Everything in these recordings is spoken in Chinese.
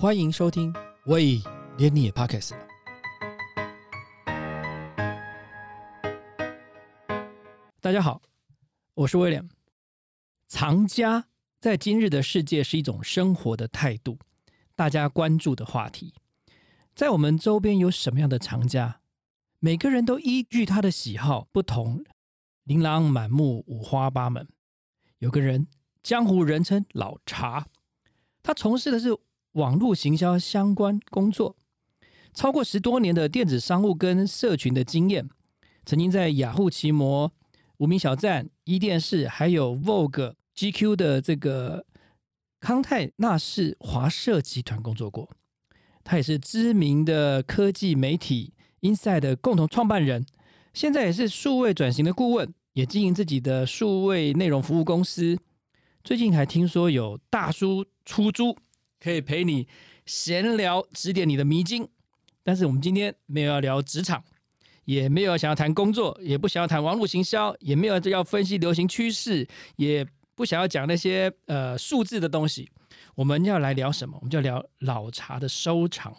欢迎收听，喂，连你也 Podcast 了。大家好，我是威廉。藏家在今日的世界是一种生活的态度，大家关注的话题。在我们周边有什么样的藏家？每个人都依据他的喜好不同，琳琅满目，五花八门。有个人，江湖人称老茶，他从事的是网络行销相关工作，超过十多年的电子商务跟社群的经验，曾经在雅虎奇摩、无名小站、一电视，还有 Vogue、GQ 的这个康泰纳仕华社集团工作过。他也是知名的科技媒体 Inside 的共同创办人，现在也是数位转型的顾问，也经营自己的数位内容服务公司。最近还听说有大叔出租，可以陪你闲聊，指点你的迷津。但是我们今天没有要聊职场，也没有想要谈工作，也不想要谈网络行销，也没有要分析流行趋势，也不想要讲那些呃数字的东西。我们要来聊什么？我们就聊老茶的收藏。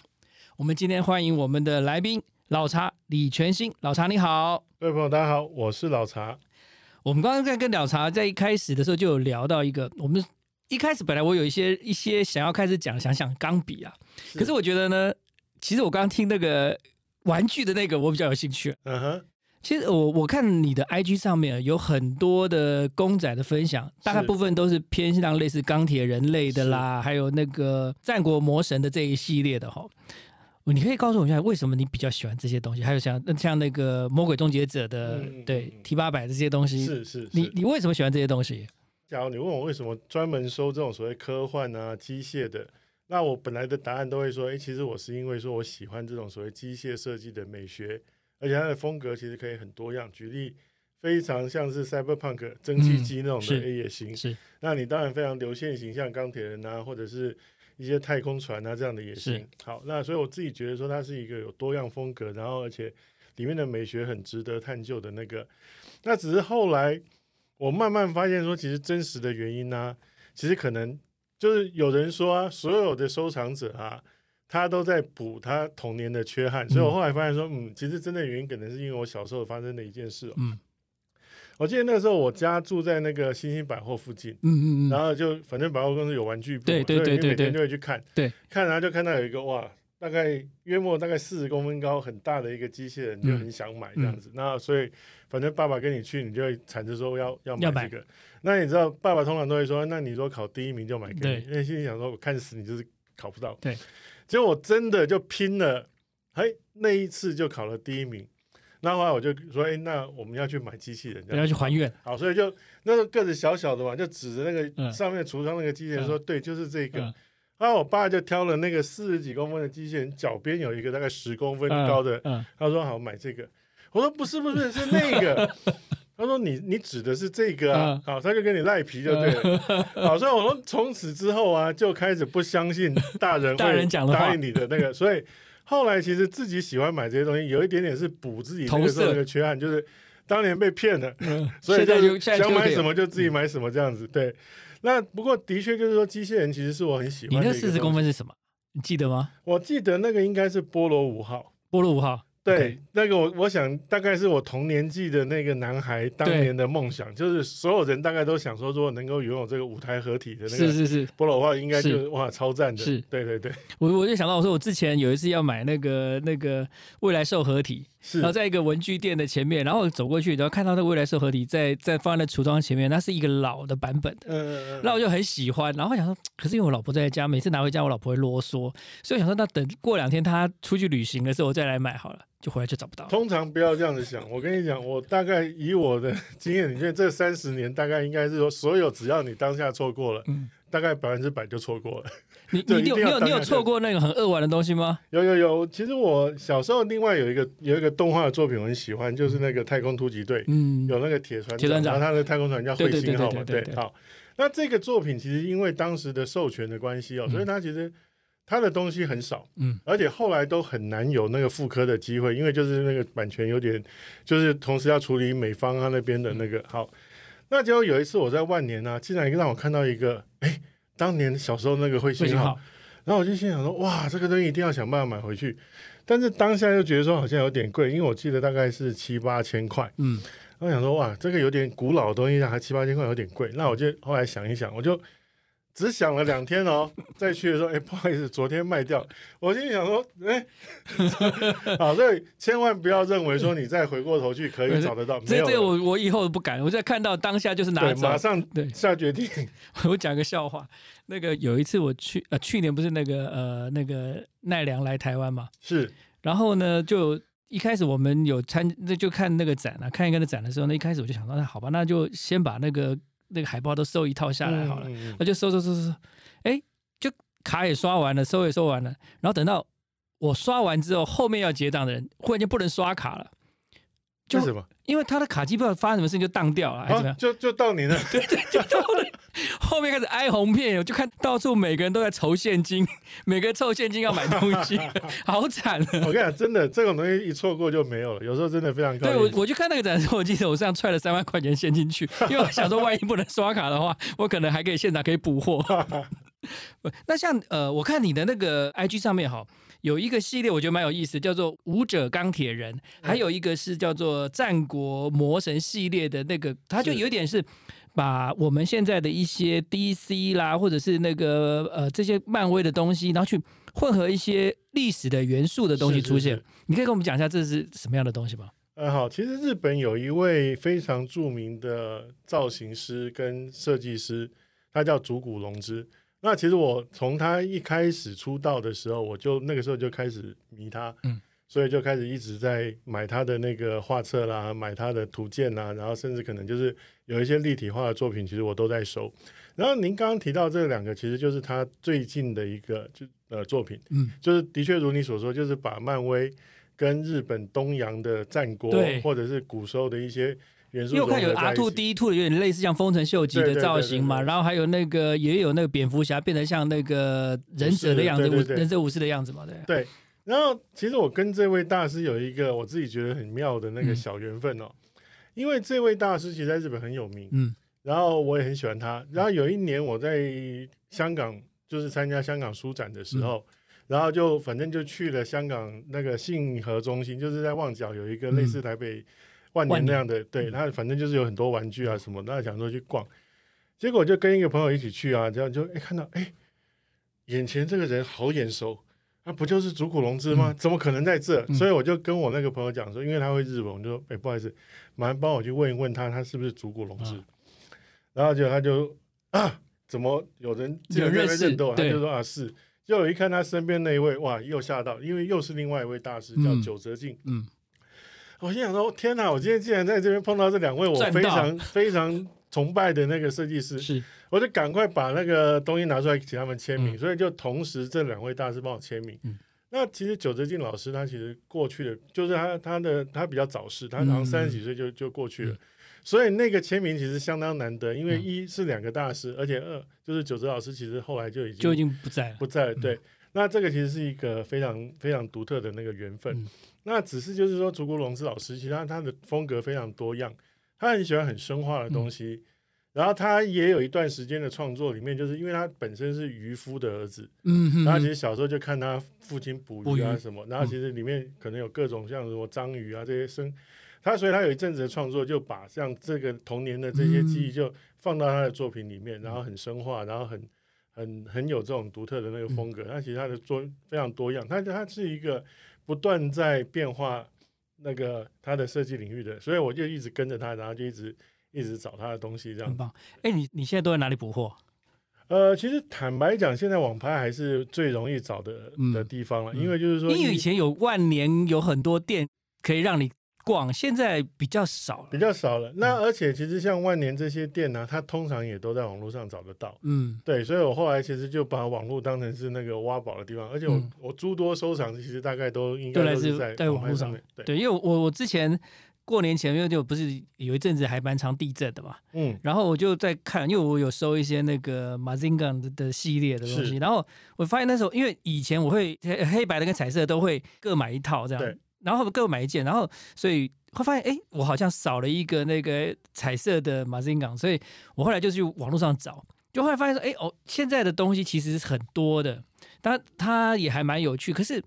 我们今天欢迎我们的来宾老茶李全新，老茶你好，各位朋友大家好，我是老茶。我们刚刚在跟老茶在一开始的时候就有聊到一个，我们一开始本来我有一些一些想要开始讲，想想钢笔啊，可是我觉得呢，其实我刚刚听那个玩具的那个，我比较有兴趣。嗯哼。其实我我看你的 IG 上面有很多的公仔的分享，大概部分都是偏向类似钢铁人类的啦，还有那个战国魔神的这一系列的哈。你可以告诉我一下，为什么你比较喜欢这些东西？还有像像那个魔鬼终结者的对 T 八百这些东西，是是。你你为什么喜欢这些东西？假如你问我为什么专门收这种所谓科幻啊机械的，那我本来的答案都会说，哎，其实我是因为说我喜欢这种所谓机械设计的美学。而且它的风格其实可以很多样，举例非常像是 Cyberpunk 蒸汽机那种的 A 也行。是，那你当然非常流线型，像钢铁人啊，或者是一些太空船啊这样的也行。好，那所以我自己觉得说它是一个有多样风格，然后而且里面的美学很值得探究的那个。那只是后来我慢慢发现说，其实真实的原因呢，其实可能就是有人说啊，所有的收藏者啊。他都在补他童年的缺憾，所以我后来发现说，嗯，其实真的原因可能是因为我小时候发生的一件事。嗯，我记得那个时候我家住在那个星星百货附近，嗯嗯嗯，然后就反正百货公司有玩具部，对对对对，每天就会去看，对，看然后就看到有一个哇，大概约莫大概四十公分高很大的一个机器人，就很想买这样子。那所以反正爸爸跟你去，你就会缠着说要要买这个。那你知道爸爸通常都会说，那你说考第一名就买给你，因为心里想说我看死你就是考不到。对。结果我真的就拼了，哎，那一次就考了第一名。那后来我就说，哎，那我们要去买机器人，要去还愿。好，所以就那个个子小小的嘛，就指着那个上面橱窗那个机器人说，对，就是这个。然后我爸就挑了那个四十几公分的机器人，脚边有一个大概十公分高的，他说好买这个。我说不是不是是那个。他说：“你你指的是这个啊？好，他就跟你赖皮就对了。好，所以我说从此之后啊，就开始不相信大人会答应你的那个。所以后来其实自己喜欢买这些东西，有一点点是补自己那个时候那个缺憾，就是当年被骗了，所以就想买什么就自己买什么这样子。对，那不过的确就是说，机器人其实是我很喜欢。你那四十公分是什么？你记得吗？我记得那个应该是菠萝五号。菠萝五号。”对，那个我我想大概是我同年纪的那个男孩当年的梦想，就是所有人大概都想说，如果能够拥有这个舞台合体的那个是是是菠萝话，应该就是哇超赞的。是，对对对。我我就想到，我说我之前有一次要买那个那个未来兽合体。然后在一个文具店的前面，然后走过去，然后看到那未来社合体在在放在橱窗前面，那是一个老的版本的，嗯那我就很喜欢，然后想说，可是因为我老婆在家，每次拿回家我老婆会啰嗦，所以想说那等过两天她出去旅行的时候我再来买好了，就回来就找不到。通常不要这样子想，我跟你讲，我大概以我的 经验，你觉得这三十年大概应该是说，所有只要你当下错过了，嗯。大概百分之百就错过了。你你有你有你有错过那个很恶玩的东西吗？有有有。其实我小时候另外有一个有一个动画的作品我很喜欢，就是那个太空突击队。嗯。有那个铁船长，然后他的太空船叫彗星号嘛。对。好。那这个作品其实因为当时的授权的关系哦，所以他其实他的东西很少。嗯。而且后来都很难有那个复刻的机会，因为就是那个版权有点，就是同时要处理美方啊那边的那个好。那结果有一次我在万年啊，竟然让我看到一个，哎，当年小时候那个彗星号，然后我就心想说，哇，这个东西一定要想办法买回去。但是当下又觉得说好像有点贵，因为我记得大概是七八千块。嗯，我想说，哇，这个有点古老的东西，还七八千块有点贵。那我就后来想一想，我就。只想了两天哦，再去的时候，哎，不好意思，昨天卖掉。我心里想说，哎，好，所以千万不要认为说你再回过头去可以找得到。这这个我我以后不敢，我在看到当下就是拿走，马上对下决定。我讲个笑话，那个有一次我去呃去年不是那个呃那个奈良来台湾嘛，是，然后呢就一开始我们有参那就看那个展啊，看一个那展的时候，那一开始我就想到，那好吧，那就先把那个。那个海报都收一套下来好了，我就收收收收收，哎，就卡也刷完了，收也收完了，然后等到我刷完之后，后面要结账的人忽然间不能刷卡了。为什么？因为他的卡机不知道发生什么事情就当掉了，还是怎么样？就就到你那，对对，就到了。后面开始哀鸿遍野，就看到处每个人都在筹现金，每个凑现金要买东西，好惨啊！我跟你讲，真的这种东西一错过就没有了，有时候真的非常高。对我，我去看那个展的时候，我记得我身上揣了三万块钱现金去，因为我想说，万一不能刷卡的话，我可能还可以现场可以补货。那像呃，我看你的那个 IG 上面哈。有一个系列我觉得蛮有意思，叫做《舞者钢铁人》，还有一个是叫做《战国魔神》系列的那个，它就有点是把我们现在的一些 DC 啦，或者是那个呃这些漫威的东西，然后去混合一些历史的元素的东西出现。你可以跟我们讲一下这是什么样的东西吗？呃，好，其实日本有一位非常著名的造型师跟设计师，他叫竹谷龙之。那其实我从他一开始出道的时候，我就那个时候就开始迷他，嗯，所以就开始一直在买他的那个画册啦，买他的图鉴啦，然后甚至可能就是有一些立体化的作品，其实我都在收。然后您刚刚提到这两个，其实就是他最近的一个就呃作品，嗯，就是的确如你所说，就是把漫威跟日本东洋的战国或者是古时候的一些。因为我看有 R two D two 有点类似像丰臣秀吉的造型嘛，然后还有那个也有那个蝙蝠侠变得像那个忍者的样子，忍者武士的样子嘛，对。对，然后其实我跟这位大师有一个我自己觉得很妙的那个小缘分哦，因为这位大师其实在日本很有名，嗯，然后我也很喜欢他。然后有一年我在香港就是参加香港书展的时候，然后就反正就去了香港那个信和中心，就是在旺角有一个类似台北。万年那样的，对他反正就是有很多玩具啊什么，那想说去逛，结果就跟一个朋友一起去啊，这样就哎看到哎，眼前这个人好眼熟，啊不就是竹谷龙之吗？怎么可能在这？所以我就跟我那个朋友讲说，因为他会日文，我就说哎不好意思，麻烦帮我去问一问他，他是不是竹谷龙之？然后就他就 啊，怎么有人有人认得我？他就说啊是，就我一看他身边那一位，哇又吓到，因为又是另外一位大师叫九泽静，嗯。我心想说：天哪！我今天竟然在这边碰到这两位我非常非常崇拜的那个设计师，是，我就赶快把那个东西拿出来请他们签名。所以就同时这两位大师帮我签名。那其实九泽进老师他其实过去的，就是他他的他比较早逝，他好像三十几岁就就过去了。所以那个签名其实相当难得，因为一是两个大师，而且二就是九泽老师其实后来就已经就已经不在了不在了。对，那这个其实是一个非常非常独特的那个缘分。那只是就是说，竹谷龙之老师，其实他他的风格非常多样，他很喜欢很生化的东西，然后他也有一段时间的创作里面，就是因为他本身是渔夫的儿子，嗯，然后其实小时候就看他父亲捕鱼啊什么，然后其实里面可能有各种像什么章鱼啊这些生，他所以他有一阵子的创作就把像这个童年的这些记忆就放到他的作品里面，然后很生化，然后很很很有这种独特的那个风格，那其实他的作非常多样，他他是一个。不断在变化那个他的设计领域的，所以我就一直跟着他，然后就一直一直找他的东西，这样很棒。哎，你你现在都在哪里补货？呃，其实坦白讲，现在网拍还是最容易找的的地方了，因为就是说，因为以前有万年有很多店可以让你。逛现在比较少了，比较少了。那而且其实像万年这些店呢，它通常也都在网络上找得到。嗯，对，所以我后来其实就把网络当成是那个挖宝的地方。而且我我诸多收藏，其实大概都应该都是在在网络上面。对，因为我我之前过年前因为就不是有一阵子还蛮常地震的嘛，嗯，然后我就在看，因为我有收一些那个马金刚的系列的东西，然后我发现那时候因为以前我会黑白的跟彩色都会各买一套这样。然后各买一件，然后所以会发现，哎，我好像少了一个那个彩色的马斯港，所以我后来就去网络上找，就后来发现说，哎哦，现在的东西其实是很多的，但它也还蛮有趣。可是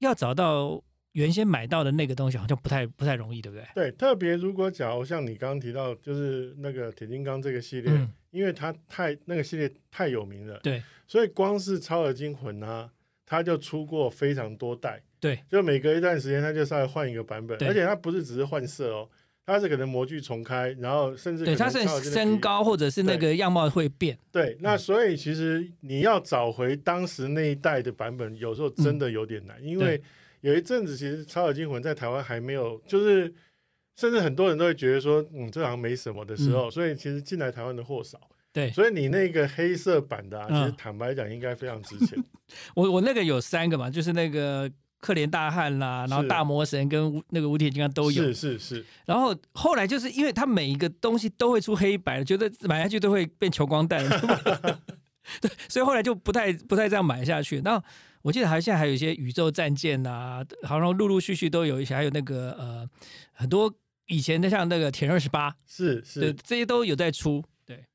要找到原先买到的那个东西，好像不太不太容易，对不对？对，特别如果假如像你刚刚提到，就是那个铁金刚这个系列，因为它太那个系列太有名了，对，所以光是超额惊魂啊，它就出过非常多代，对，就每隔一段时间，它就稍微换一个版本，而且它不是只是换色哦。它是可能模具重开，然后甚至对它是身高或者是那个样貌会变。对，那所以其实你要找回当时那一代的版本，有时候真的有点难，因为有一阵子其实《超耳惊魂》在台湾还没有，就是甚至很多人都会觉得说，嗯，这好像没什么的时候，所以其实进来台湾的货少。对，所以你那个黑色版的，其实坦白讲应该非常值钱。我我那个有三个嘛，就是那个。克连大汉啦，然后大魔神跟那个无铁金刚都有，是是是。然后后来就是因为它每一个东西都会出黑白，觉得买下去都会变穷光蛋，对，所以后来就不太不太这样买下去。那我记得还现在还有一些宇宙战舰啊，好像陆陆续续都有一些，还有那个呃很多以前的像那个铁二十八，是是，这些都有在出。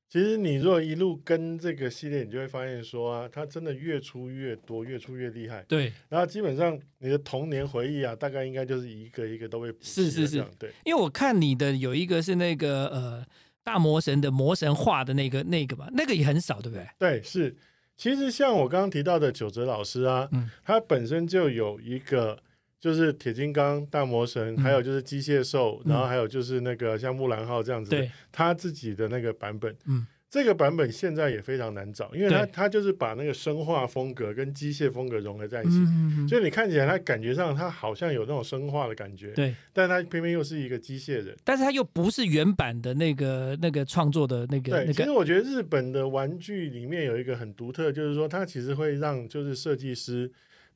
其实你如果一路跟这个系列，你就会发现说啊，它真的越出越多，越出越厉害。对，然后基本上你的童年回忆啊，大概应该就是一个一个都会是是是，对。因为我看你的有一个是那个呃大魔神的魔神画的那个那个嘛，那个也很少，对不对？对，是。其实像我刚刚提到的九泽老师啊，嗯，他本身就有一个。就是铁金刚、大魔神，还有就是机械兽，然后还有就是那个像木兰号这样子，他自己的那个版本。嗯，这个版本现在也非常难找，因为它它就是把那个生化风格跟机械风格融合在一起，所以你看起来它感觉上它好像有那种生化的感觉，对，但它偏偏又是一个机械人，但是它又不是原版的那个那个创作的那个。对，其实我觉得日本的玩具里面有一个很独特，就是说它其实会让就是设计师。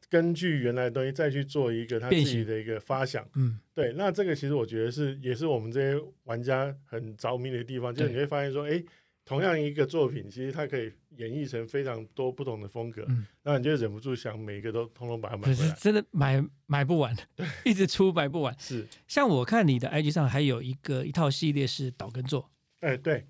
根据原来的东西再去做一个他自己的一个发想，嗯，对，那这个其实我觉得是也是我们这些玩家很着迷的地方，就是你会发现说，哎，同样一个作品，其实它可以演绎成非常多不同的风格，嗯，那你就忍不住想每一个都通通把它买回来，真的买买不完，一直出买不完，是。像我看你的 IG 上还有一个一套系列是岛根座，哎，对，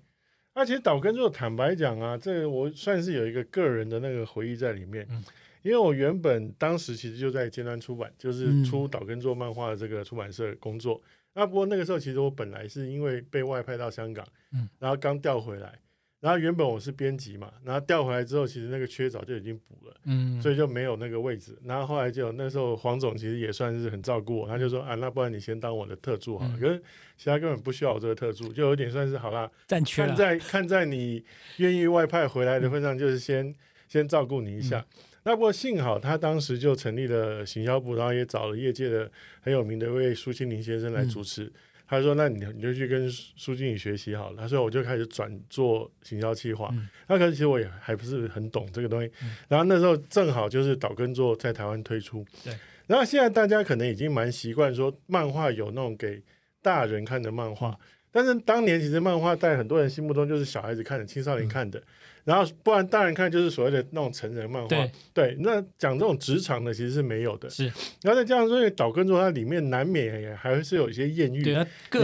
而且岛根座坦白讲啊，这个我算是有一个个人的那个回忆在里面，嗯。因为我原本当时其实就在尖端出版，就是出岛根做漫画的这个出版社工作。那不过那个时候其实我本来是因为被外派到香港，嗯，然后刚调回来，然后原本我是编辑嘛，然后调回来之后，其实那个缺早就已经补了，嗯，所以就没有那个位置。然后后来就那时候黄总其实也算是很照顾我，他就说啊，那不然你先当我的特助好了，可是其他根本不需要我这个特助，就有点算是好啦，占缺看在看在你愿意外派回来的份上，就是先先照顾你一下。那不过幸好他当时就成立了行销部，然后也找了业界的很有名的一位苏清林先生来主持。他说：“那你你就去跟苏经理学习好了。”他说：“我就开始转做行销企划。”那可是其实我也还不是很懂这个东西。然后那时候正好就是岛根座在台湾推出。对。然后现在大家可能已经蛮习惯说漫画有那种给大人看的漫画，但是当年其实漫画在很多人心目中就是小孩子看的、青少年看的。然后不然大人看就是所谓的那种成人漫画，对，那讲这种职场的其实是没有的。是，然后再加上说岛根座它里面难免也还是有一些艳遇，对，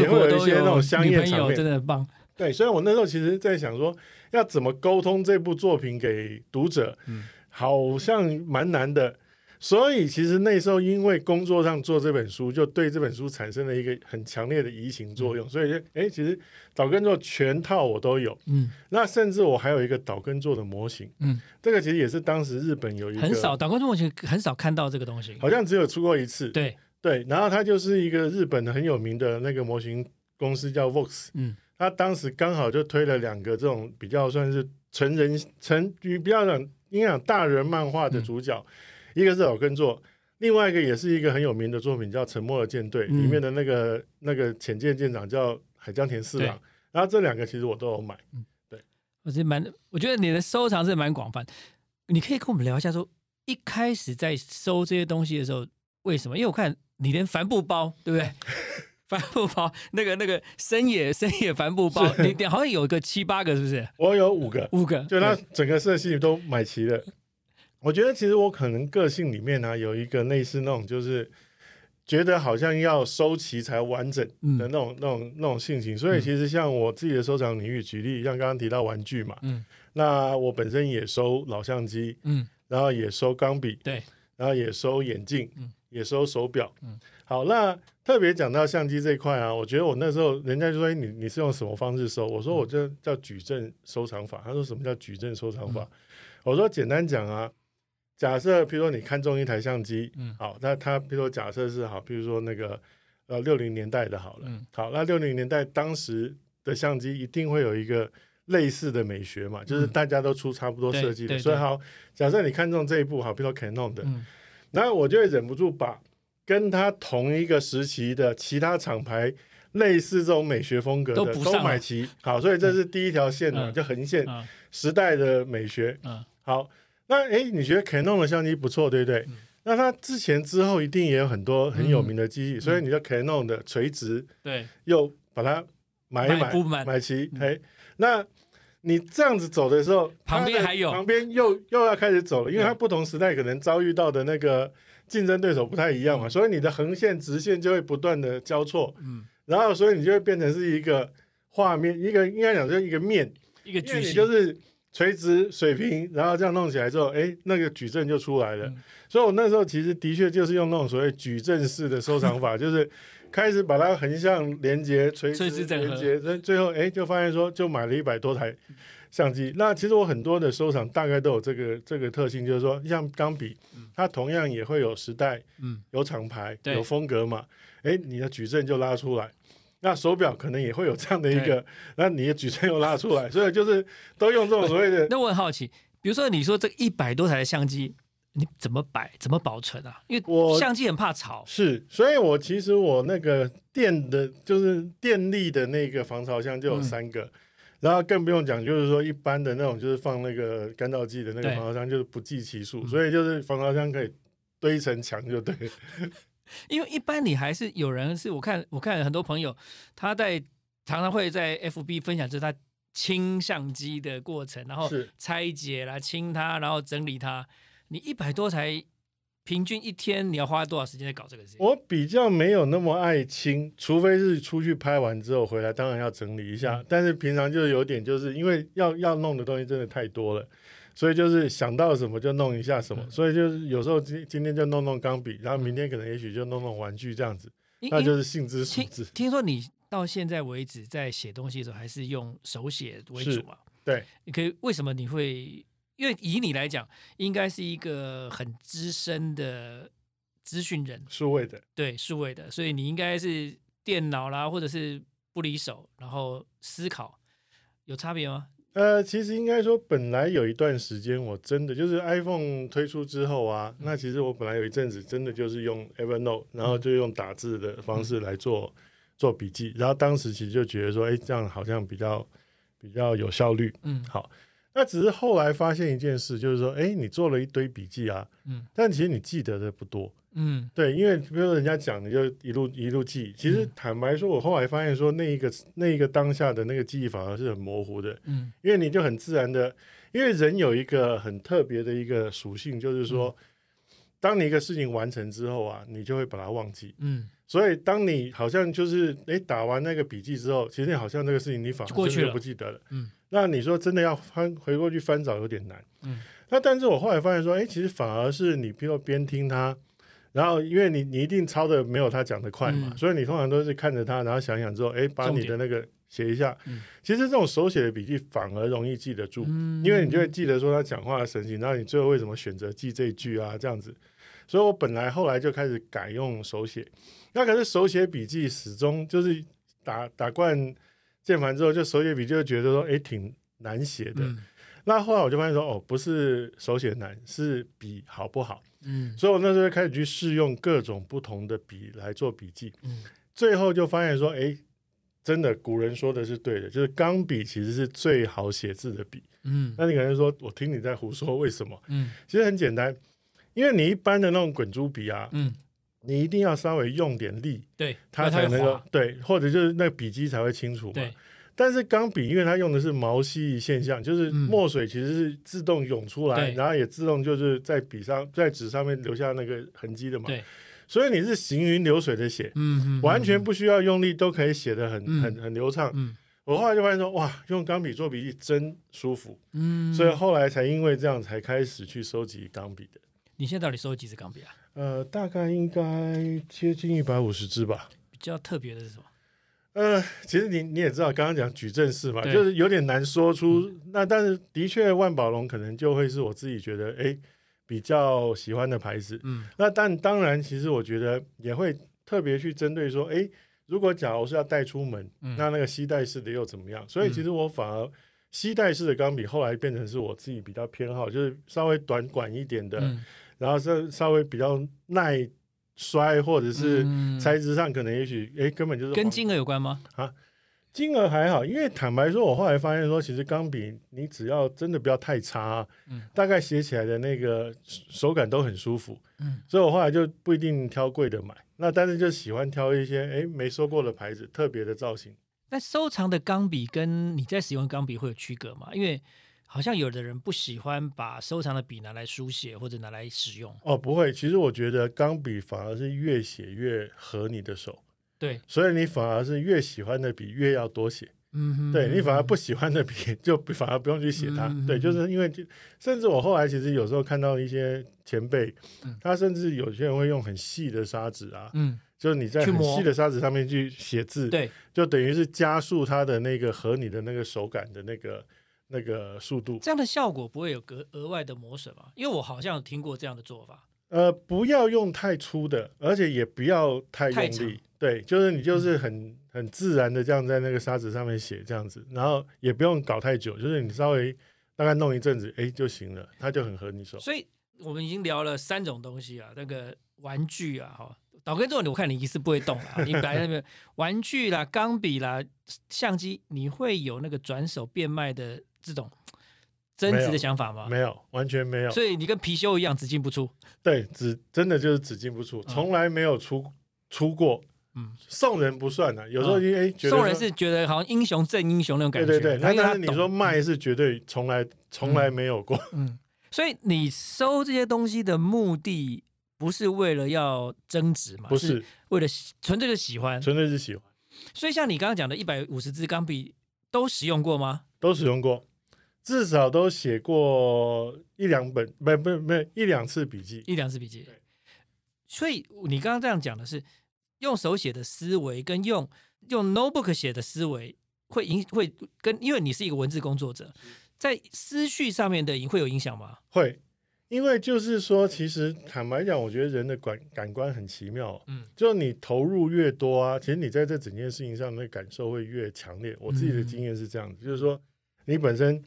也会有一些那种香艳场面，真的很棒。对，所以我那时候其实在想说，要怎么沟通这部作品给读者，嗯，好像蛮难的。所以其实那时候因为工作上做这本书，就对这本书产生了一个很强烈的移情作用。所以就哎，其实岛根座全套我都有，嗯，那甚至我还有一个岛根座的模型，嗯，这个其实也是当时日本有一个很少岛根座模型很少看到这个东西，好像只有出过一次，对。对。然后它就是一个日本很有名的那个模型公司叫 Vox，嗯，他当时刚好就推了两个这种比较算是成人成比较讲应该讲大人漫画的主角。一个是老根座，另外一个也是一个很有名的作品，叫《沉默的舰队》里面的那个那个浅舰舰长叫海江田四郎。然后这两个其实我都有买。对，我觉得蛮，我觉得你的收藏是蛮广泛。你可以跟我们聊一下，说一开始在收这些东西的时候，为什么？因为我看你连帆布包，对不对？帆布包那个那个深野深野帆布包，你你好像有个七八个，是不是？我有五个，五个，就它整个色系都买齐了。我觉得其实我可能个性里面呢有一个类似那种，就是觉得好像要收齐才完整的那种、那种、那种性情。所以其实像我自己的收藏领域，举例像刚刚提到玩具嘛，嗯，那我本身也收老相机，嗯，然后也收钢笔，对，然后也收眼镜，嗯，也收手表，嗯，好，那特别讲到相机这一块啊，我觉得我那时候人家就说你你是用什么方式收？我说我这叫矩阵收藏法。他说什么叫矩阵收藏法？我说简单讲啊，假设比如说你看中一台相机，嗯，好，那它比如说假设是好，比如说那个呃六零年代的好了，嗯，好，那六零年代当时的相机一定会有一个。类似的美学嘛，就是大家都出差不多设计的，所以好，假设你看中这一部好，比如说 Canon 的，然后我就会忍不住把跟它同一个时期的其他厂牌类似这种美学风格的都买齐，好，所以这是第一条线嘛，就横线时代的美学。好，那哎，你觉得 Canon 的相机不错，对不对？那它之前之后一定也有很多很有名的机器，所以你的 Canon 的垂直，对，又把它买一买买齐，哎，那。你这样子走的时候，旁边还有，旁边又又要开始走了，因为它不同时代可能遭遇到的那个竞争对手不太一样嘛，所以你的横线、直线就会不断的交错，嗯，然后所以你就会变成是一个画面，一个应该讲就是一个面，一个矩形，就是垂直、水平，然后这样弄起来之后，哎，那个矩阵就出来了。所以我那时候其实的确就是用那种所谓矩阵式的收藏法，就是。开始把它横向连接、垂直连接，那最后哎，就发现说，就买了一百多台相机。那其实我很多的收藏大概都有这个这个特性，就是说，像钢笔，它同样也会有时代，嗯，有厂牌，有风格嘛。哎，你的矩阵就拉出来。那手表可能也会有这样的一个，那你的矩阵又拉出来，所以就是都用这种所谓的。那我很好奇，比如说你说这一百多台相机。你怎么摆？怎么保存啊？因为我相机很怕潮。是，所以我其实我那个电的，就是电力的那个防潮箱就有三个，然后更不用讲，就是说一般的那种，就是放那个干燥剂的那个防潮箱，就是不计其数。所以就是防潮箱可以堆成墙就对。因为一般你还是有人是我看我看很多朋友他在常常会在 FB 分享，就是他清相机的过程，然后拆解啦、清它，然后整理它。你一百多台，平均一天你要花多少时间在搞这个事情？我比较没有那么爱清，除非是出去拍完之后回来，当然要整理一下。但是平常就有点，就是因为要要弄的东西真的太多了，所以就是想到什么就弄一下什么。所以就是有时候今今天就弄弄钢笔，然后明天可能也许就弄弄玩具这样子，那就是性之所至。听说你到现在为止在写东西的时候还是用手写为主啊？对，你可以为什么你会？因为以你来讲，应该是一个很资深的资讯人，数位的，对，数位的，所以你应该是电脑啦，或者是不离手，然后思考，有差别吗？呃，其实应该说，本来有一段时间，我真的就是 iPhone 推出之后啊，那其实我本来有一阵子真的就是用 Evernote，然后就用打字的方式来做做笔记，然后当时其实就觉得说，哎，这样好像比较比较有效率，嗯，好。那只是后来发现一件事，就是说，哎，你做了一堆笔记啊，嗯，但其实你记得的不多，嗯，对，因为比如说人家讲，你就一路一路记。其实坦白说，我后来发现说，那一个那一个当下的那个记忆反而是很模糊的，嗯，因为你就很自然的，因为人有一个很特别的一个属性，就是说，当你一个事情完成之后啊，你就会把它忘记，嗯，所以当你好像就是哎打完那个笔记之后，其实你好像这个事情你反而真的不记得了，嗯。那你说真的要翻回过去翻找有点难，嗯，那但是我后来发现说，哎，其实反而是你，比如边听他，然后因为你你一定抄的没有他讲的快嘛，所以你通常都是看着他，然后想想之后，哎，把你的那个写一下。其实这种手写的笔记反而容易记得住，因为你就会记得说他讲话的神情，然后你最后为什么选择记这一句啊，这样子。所以我本来后来就开始改用手写，那可是手写笔记始终就是打打惯。键盘之后就手写笔就觉得说哎挺难写的，那后来我就发现说哦不是手写难是笔好不好，嗯，所以我那时候开始去试用各种不同的笔来做笔记，嗯，最后就发现说哎真的古人说的是对的，就是钢笔其实是最好写字的笔，嗯，那你可能说我听你在胡说为什么？嗯，其实很简单，因为你一般的那种滚珠笔啊，嗯。你一定要稍微用点力，对，它才能够对，或者就是那个笔迹才会清楚嘛。但是钢笔，因为它用的是毛细现象，就是墨水其实是自动涌出来，然后也自动就是在笔上、在纸上面留下那个痕迹的嘛。对，所以你是行云流水的写，嗯，完全不需要用力都可以写的很很很流畅。嗯，我后来就发现说，哇，用钢笔做笔记真舒服。嗯，所以后来才因为这样才开始去收集钢笔的。你现在到底收了几支钢笔啊？呃，大概应该接近一百五十支吧。比较特别的是什么？呃，其实你你也知道，刚刚讲矩阵式嘛，就是有点难说出。那但是的确，万宝龙可能就会是我自己觉得哎比较喜欢的牌子。嗯，那但当然，其实我觉得也会特别去针对说，哎，如果假如是要带出门，那那个吸带式的又怎么样？所以其实我反而吸带式的钢笔后来变成是我自己比较偏好，就是稍微短管一点的，然后是稍微比较耐。摔或者是材质上可能也许哎根本就是跟金额有关吗？啊，金额还好，因为坦白说，我后来发现说，其实钢笔你只要真的不要太差，嗯，大概写起来的那个手感都很舒服，嗯，所以我后来就不一定挑贵的买，那但是就喜欢挑一些哎没收过的牌子，特别的造型。那收藏的钢笔跟你在使用钢笔会有区隔吗？因为好像有的人不喜欢把收藏的笔拿来书写或者拿来使用哦，不会。其实我觉得钢笔反而是越写越合你的手，对，所以你反而是越喜欢的笔越要多写，嗯，对你反而不喜欢的笔 就反而不用去写它，对，就是因为就甚至我后来其实有时候看到一些前辈，他甚至有些人会用很细的砂纸啊，嗯，就是你在很细的砂纸上面去写字，对，就等于是加速它的那个和你的那个手感的那个。那个速度，这样的效果不会有额额外的磨损吗？因为我好像听过这样的做法。呃，不要用太粗的，而且也不要太用力。对，就是你就是很很自然的这样在那个沙子上面写这样子，然后也不用搞太久，就是你稍微大概弄一阵子，哎就行了，它就很合你手。所以我们已经聊了三种东西啊，那个玩具啊，哈。导根座，我看你一次不会动了，你摆在那边 玩具啦、钢笔啦、相机，你会有那个转手变卖的这种增值的想法吗？没有，完全没有。所以你跟貔貅一样，只进不出。对，只真的就是只进不出，从来没有出出过。嗯，送人不算的，有时候因为送人是觉得好像英雄赠英雄那种感觉。对对对，但是你说卖是绝对从来从来没有过。嗯，所以你收这些东西的目的。不是为了要增值嘛？不是为了纯粹的喜欢，纯粹是喜欢。所以像你刚刚讲的一百五十支钢笔，都使用过吗？都使用过，至少都写过一两本，不不不，一两次笔记，一两次笔记。所以你刚刚这样讲的是，用手写的思维跟用用 notebook 写的思维会影会跟，因为你是一个文字工作者，在思绪上面的影会有影响吗？会。因为就是说，其实坦白讲，我觉得人的感感官很奇妙。嗯，就你投入越多啊，其实你在这整件事情上的感受会越强烈。我自己的经验是这样子，就是说，你本身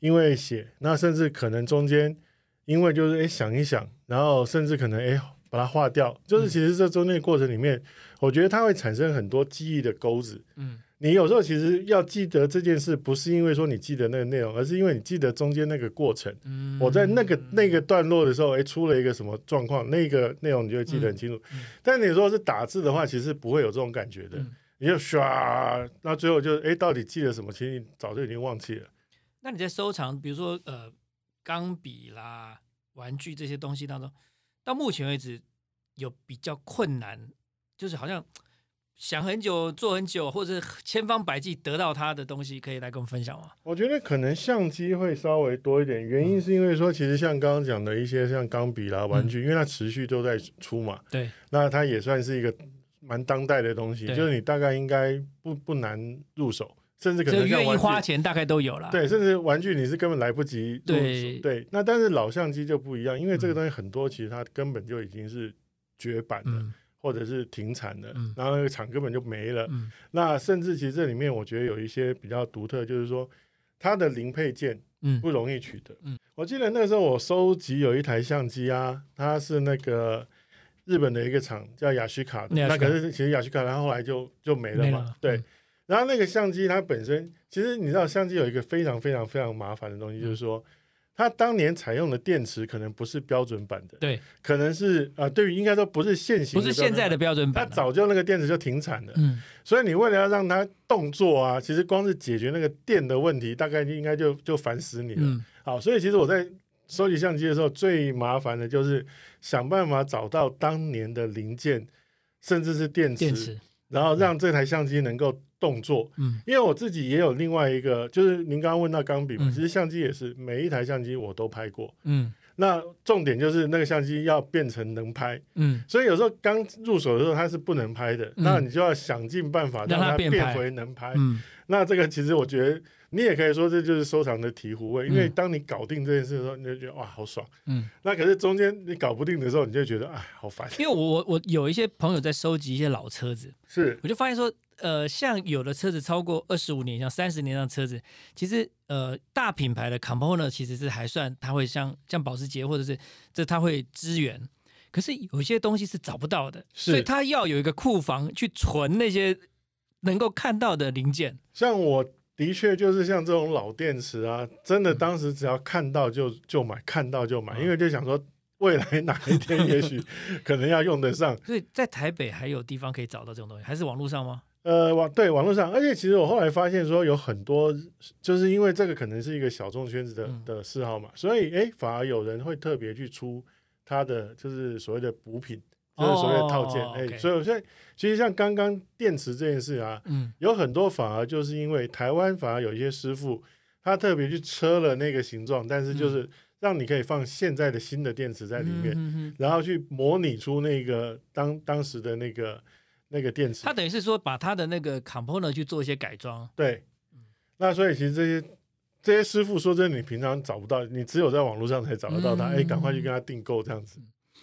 因为写，那甚至可能中间因为就是哎想一想，然后甚至可能哎把它划掉，就是其实这中间过程里面，我觉得它会产生很多记忆的钩子。嗯。你有时候其实要记得这件事，不是因为说你记得那个内容，而是因为你记得中间那个过程。嗯，我在那个那个段落的时候，哎，出了一个什么状况，那个内容你就会记得很清楚。但你说是打字的话，其实不会有这种感觉的。你就唰，那最后就哎，到底记了什么？其实你早就已经忘记了。那你在收藏，比如说呃，钢笔啦、玩具这些东西当中，到目前为止有比较困难，就是好像。想很久，做很久，或者千方百计得到它的东西，可以来跟我们分享吗？我觉得可能相机会稍微多一点，原因是因为说，其实像刚刚讲的一些像钢笔啦、玩具，因为它持续都在出嘛，对，那它也算是一个蛮当代的东西，就是你大概应该不不难入手，甚至可能愿意花钱大概都有了。对，甚至玩具你是根本来不及。对，那但是老相机就不一样，因为这个东西很多，其实它根本就已经是绝版的。或者是停产的，然后那个厂根本就没了。那甚至其实这里面我觉得有一些比较独特，就是说它的零配件不容易取得。我记得那个时候我收集有一台相机啊，它是那个日本的一个厂叫雅西卡，那可是其实雅西卡它后来就就没了嘛。对，然后那个相机它本身其实你知道相机有一个非常非常非常麻烦的东西，就是说。它当年采用的电池可能不是标准版的，对，可能是啊，对于应该说不是现行，不是现在的标准版，它早就那个电池就停产了，嗯，所以你为了要让它动作啊，其实光是解决那个电的问题，大概应该就就烦死你了，好，所以其实我在收集相机的时候，最麻烦的就是想办法找到当年的零件，甚至是电池，然后让这台相机能够动作。嗯，因为我自己也有另外一个，就是您刚刚问到钢笔嘛，其实相机也是每一台相机我都拍过。嗯。那重点就是那个相机要变成能拍，嗯，所以有时候刚入手的时候它是不能拍的，那你就要想尽办法让它变回能拍。嗯，那这个其实我觉得你也可以说这就是收藏的醍醐味，因为当你搞定这件事的时候，你就觉得哇好爽，嗯，那可是中间你搞不定的时候，你就觉得哎好烦。因为我我有一些朋友在收集一些老车子，是，我就发现说。呃，像有的车子超过二十五年，像三十年的车子，其实呃，大品牌的 component 其实是还算，它会像像保时捷或者是这它会支援，可是有些东西是找不到的，所以它要有一个库房去存那些能够看到的零件。像我的确就是像这种老电池啊，真的当时只要看到就就买，看到就买，因为就想说未来哪一天也许 可能要用得上。所以在台北还有地方可以找到这种东西，还是网络上吗？呃，网对网络上，而且其实我后来发现说有很多，就是因为这个可能是一个小众圈子的的嗜好嘛，所以哎，反而有人会特别去出他的就是所谓的补品，就是所谓的套件，哎，所以现在其实像刚刚电池这件事啊，嗯，有很多反而就是因为台湾反而有一些师傅，他特别去车了那个形状，但是就是让你可以放现在的新的电池在里面，然后去模拟出那个当当时的那个。那个电池，它等于是说把它的那个 component 去做一些改装。对，那所以其实这些这些师傅说真的，你平常找不到，你只有在网络上才找得到他。哎，赶快去跟他订购这样子。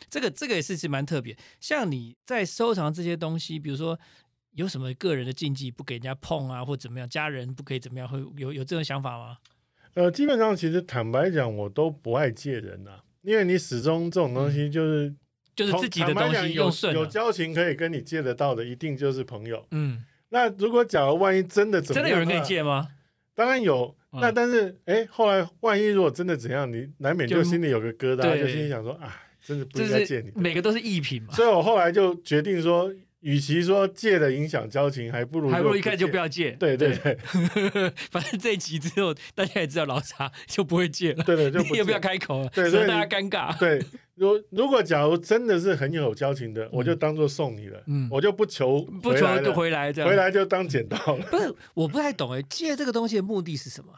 这个这个也是是蛮特别。像你在收藏这些东西，比如说有什么个人的禁忌，不给人家碰啊，或怎么样，家人不可以怎么样，会有有这种想法吗？呃，基本上其实坦白讲，我都不爱借人呐，因为你始终这种东西就是。就是自己的东西有有交情可以跟你借得到的，一定就是朋友。嗯，那如果假如万一真的怎真的有人跟你借吗？当然有。那但是哎，后来万一如果真的怎样，你难免就心里有个疙瘩，就心里想说啊，真的不应该借你。每个都是艺品嘛。所以我后来就决定说。与其说借了影响交情，还不如还不如一开始就不要借。对对对，反正这一集之后，大家也知道老茶就不会借了。对对，就也不要开口了，所以大家尴尬。对，如如果假如真的是很有交情的，我就当做送你了，我就不求不求就回来，这样回来就当捡到了。不是，我不太懂哎，借这个东西的目的是什么？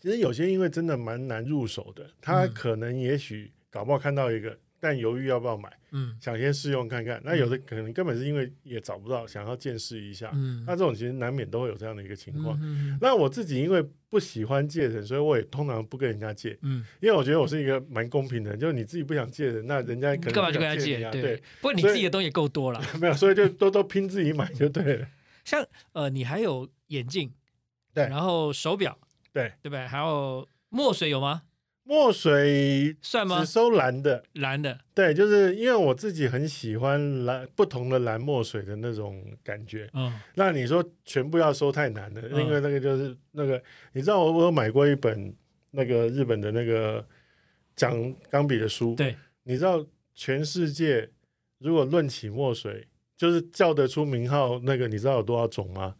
其实有些因为真的蛮难入手的，他可能也许搞不好看到一个。但犹豫要不要买，嗯，想先试用看看。那有的可能根本是因为也找不到，想要见识一下。嗯，那这种其实难免都会有这样的一个情况。嗯那我自己因为不喜欢借人，所以我也通常不跟人家借。嗯，因为我觉得我是一个蛮公平的，就是你自己不想借人，那人家可能干嘛就跟他借？对，不过你自己的东西也够多了，没有，所以就都都拼自己买就对了。像呃，你还有眼镜，对，然后手表，对，对不对？还有墨水有吗？墨水算吗？只收蓝的，蓝的。对，就是因为我自己很喜欢蓝不同的蓝墨水的那种感觉。嗯，那你说全部要收太难了，因为那个就是那个，你知道我我有买过一本那个日本的那个讲钢笔的书。对，你知道全世界如果论起墨水，就是叫得出名号那个，你知道有多少种吗？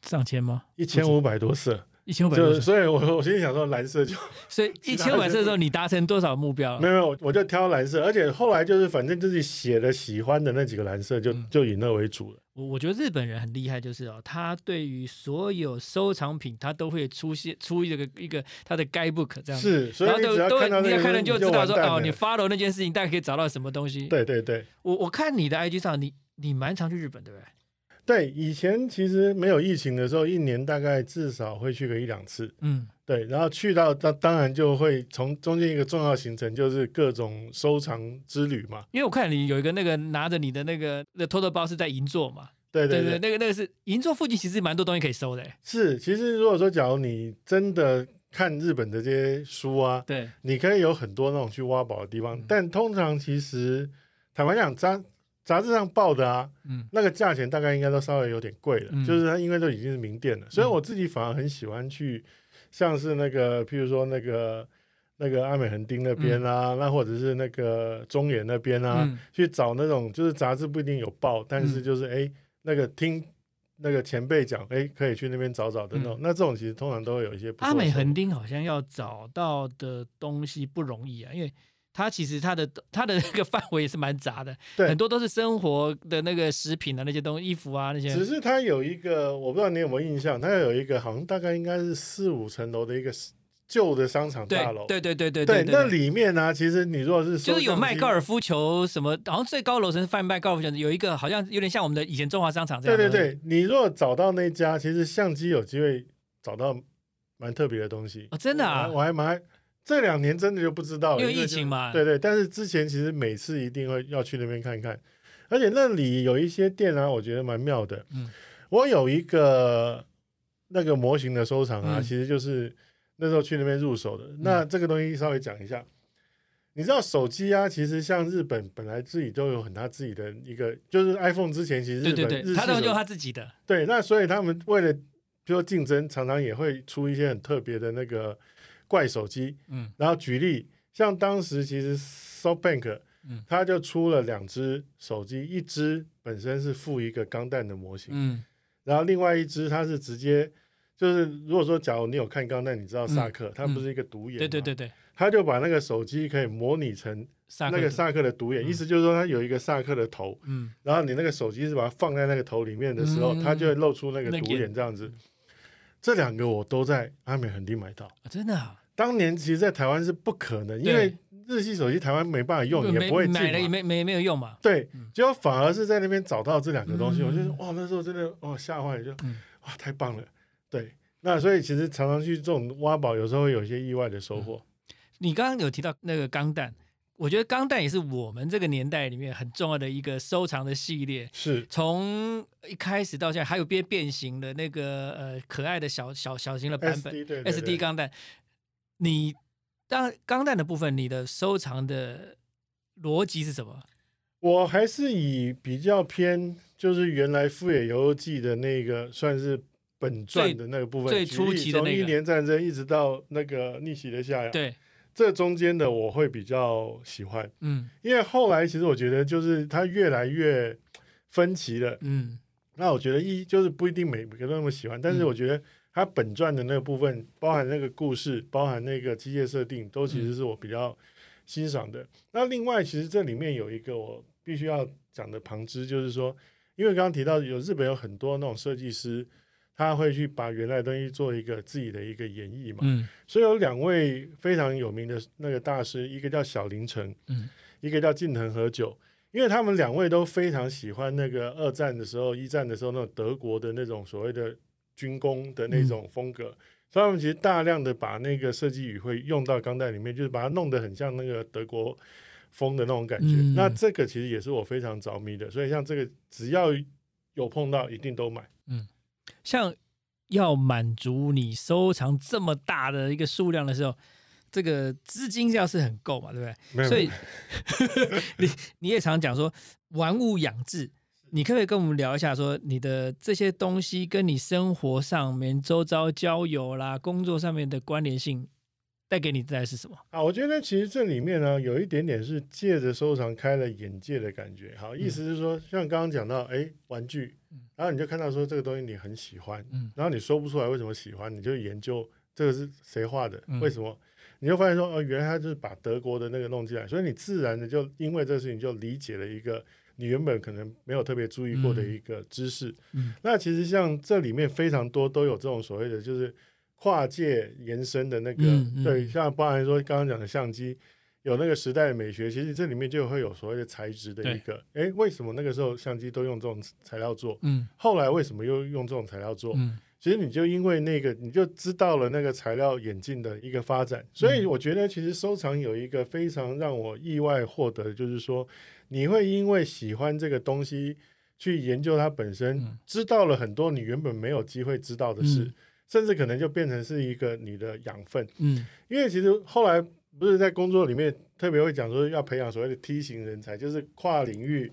上千吗？一千五百多色。一千五百色，所以我我心里想说蓝色就，所以一千五百色的时候，你达成多少目标？没有没有，我就挑蓝色，而且后来就是反正自己写的喜欢的那几个蓝色，就就以那为主了。我我觉得日本人很厉害，就是哦，他对于所有收藏品，他都会出现出一个一个他的 guidebook 这样，是，所以你只要看到那个，就知道说哦，你 follow 那件事情，大概可以找到什么东西。对对对，我我看你的 IG 上，你你蛮常去日本，对不对？对，以前其实没有疫情的时候，一年大概至少会去个一两次。嗯，对，然后去到当当然就会从中间一个重要行程就是各种收藏之旅嘛。因为我看你有一个那个拿着你的那个那托特包是在银座嘛。对对对，那个那个是银座附近，其实蛮多东西可以收的。是，其实如果说假如你真的看日本的这些书啊，对，你可以有很多那种去挖宝的地方，但通常其实坦白讲，扎。杂志上报的啊，嗯，那个价钱大概应该都稍微有点贵了，就是它因为都已经是名店了，所以我自己反而很喜欢去，像是那个，譬如说那个那个阿美横丁那边啊，那或者是那个中原那边啊，去找那种就是杂志不一定有报，但是就是哎那个听那个前辈讲，哎可以去那边找找的那种，那这种其实通常都会有一些。阿美横丁好像要找到的东西不容易啊，因为。它其实它的它的那个范围也是蛮杂的，对，很多都是生活的那个食品啊，那些东西，衣服啊那些。只是它有一个，我不知道你有没有印象，它有一个好像大概应该是四五层楼的一个旧的商场大楼。对对对对对。对，那里面呢，其实你如果是就是有卖高尔夫球什么，好像最高楼层是贩卖高尔夫球，有一个好像有点像我们的以前中华商场这样。对对对，你如果找到那家，其实相机有机会找到蛮特别的东西。哦，真的啊，我还蛮。这两年真的就不知道，因为疫情嘛。对对，但是之前其实每次一定会要去那边看看，而且那里有一些店啊，我觉得蛮妙的。嗯，我有一个那个模型的收藏啊，其实就是那时候去那边入手的。那这个东西稍微讲一下，你知道手机啊，其实像日本本来自己都有很他自己的一个，就是 iPhone 之前其实日本日他都用他自己的。对，那所以他们为了比如竞争，常常也会出一些很特别的那个。怪手机，嗯，然后举例，像当时其实 SoftBank，嗯，它就出了两只手机，一只本身是附一个钢弹的模型，嗯，然后另外一只它是直接就是如果说假如你有看钢弹，你知道萨克，它不是一个独眼，对对对对，他就把那个手机可以模拟成那个萨克的独眼，意思就是说它有一个萨克的头，嗯，然后你那个手机是把它放在那个头里面的时候，它就会露出那个独眼这样子。这两个我都在阿美横丁买到，真的啊！当年其实，在台湾是不可能，因为日系手机台湾没办法用，也不会买了也没没没有用嘛。对，结果反而是在那边找到这两个东西，我就得哇，那时候真的哇吓坏了，就哇太棒了。对，那所以其实常常去这种挖宝，有时候会有一些意外的收获。你刚刚有提到那个钢弹。我觉得钢弹也是我们这个年代里面很重要的一个收藏的系列，是从一开始到现在还有变变形的那个呃可爱的小小小型的版本 SD 钢弹。你当钢弹的部分，你的收藏的逻辑是什么？我还是以比较偏，就是原来《富野游记》的那个算是本传的那个部分，最初期的那个，从一年战争一直到那个逆袭的下呀，对。这中间的我会比较喜欢，嗯，因为后来其实我觉得就是它越来越分歧了，嗯，那我觉得一就是不一定每每个都那么喜欢，但是我觉得它本传的那个部分，包含那个故事，包含那个机械设定，都其实是我比较欣赏的。那另外，其实这里面有一个我必须要讲的旁支，就是说，因为刚刚提到有日本有很多那种设计师。他会去把原来的东西做一个自己的一个演绎嘛？嗯，所以有两位非常有名的那个大师，一个叫小林城，嗯，一个叫近藤和久，因为他们两位都非常喜欢那个二战的时候、一战的时候那种德国的那种所谓的军工的那种风格，所以他们其实大量的把那个设计语汇用到钢带里面，就是把它弄得很像那个德国风的那种感觉。那这个其实也是我非常着迷的，所以像这个只要有碰到，一定都买。嗯。像要满足你收藏这么大的一个数量的时候，这个资金要是很够嘛，对不对？所以 你 你也常讲说玩物养志，你可不可以跟我们聊一下，说你的这些东西跟你生活上面、周遭交友啦、工作上面的关联性？带给你带来是什么啊？我觉得其实这里面呢，有一点点是借着收藏开了眼界的感觉。好，意思是说，像刚刚讲到，哎，玩具，然后你就看到说这个东西你很喜欢，嗯，然后你说不出来为什么喜欢，你就研究这个是谁画的，为什么，你就发现说，哦，原来他就是把德国的那个弄进来，所以你自然的就因为这个事情就理解了一个你原本可能没有特别注意过的一个知识。嗯，那其实像这里面非常多都有这种所谓的就是。跨界延伸的那个，对，像包含说刚刚讲的相机，有那个时代的美学，其实这里面就会有所谓的材质的一个，哎，为什么那个时候相机都用这种材料做？嗯，后来为什么又用这种材料做？嗯，其实你就因为那个，你就知道了那个材料演进的一个发展。所以我觉得，其实收藏有一个非常让我意外获得，就是说，你会因为喜欢这个东西去研究它本身，知道了很多你原本没有机会知道的事。甚至可能就变成是一个你的养分，嗯，因为其实后来不是在工作里面特别会讲说要培养所谓的梯形人才，就是跨领域，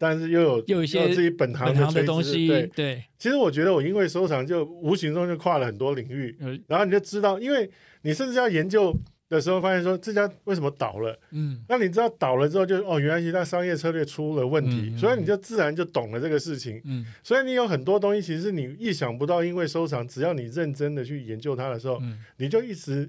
但是又有有一些自己本行的东西，对对。其实我觉得我因为收藏，就无形中就跨了很多领域，然后你就知道，因为你甚至要研究。的时候发现说这家为什么倒了？嗯，那你知道倒了之后就哦，原来其他商业策略出了问题，所以你就自然就懂了这个事情。嗯，所以你有很多东西其实你意想不到，因为收藏，只要你认真的去研究它的时候，你就一直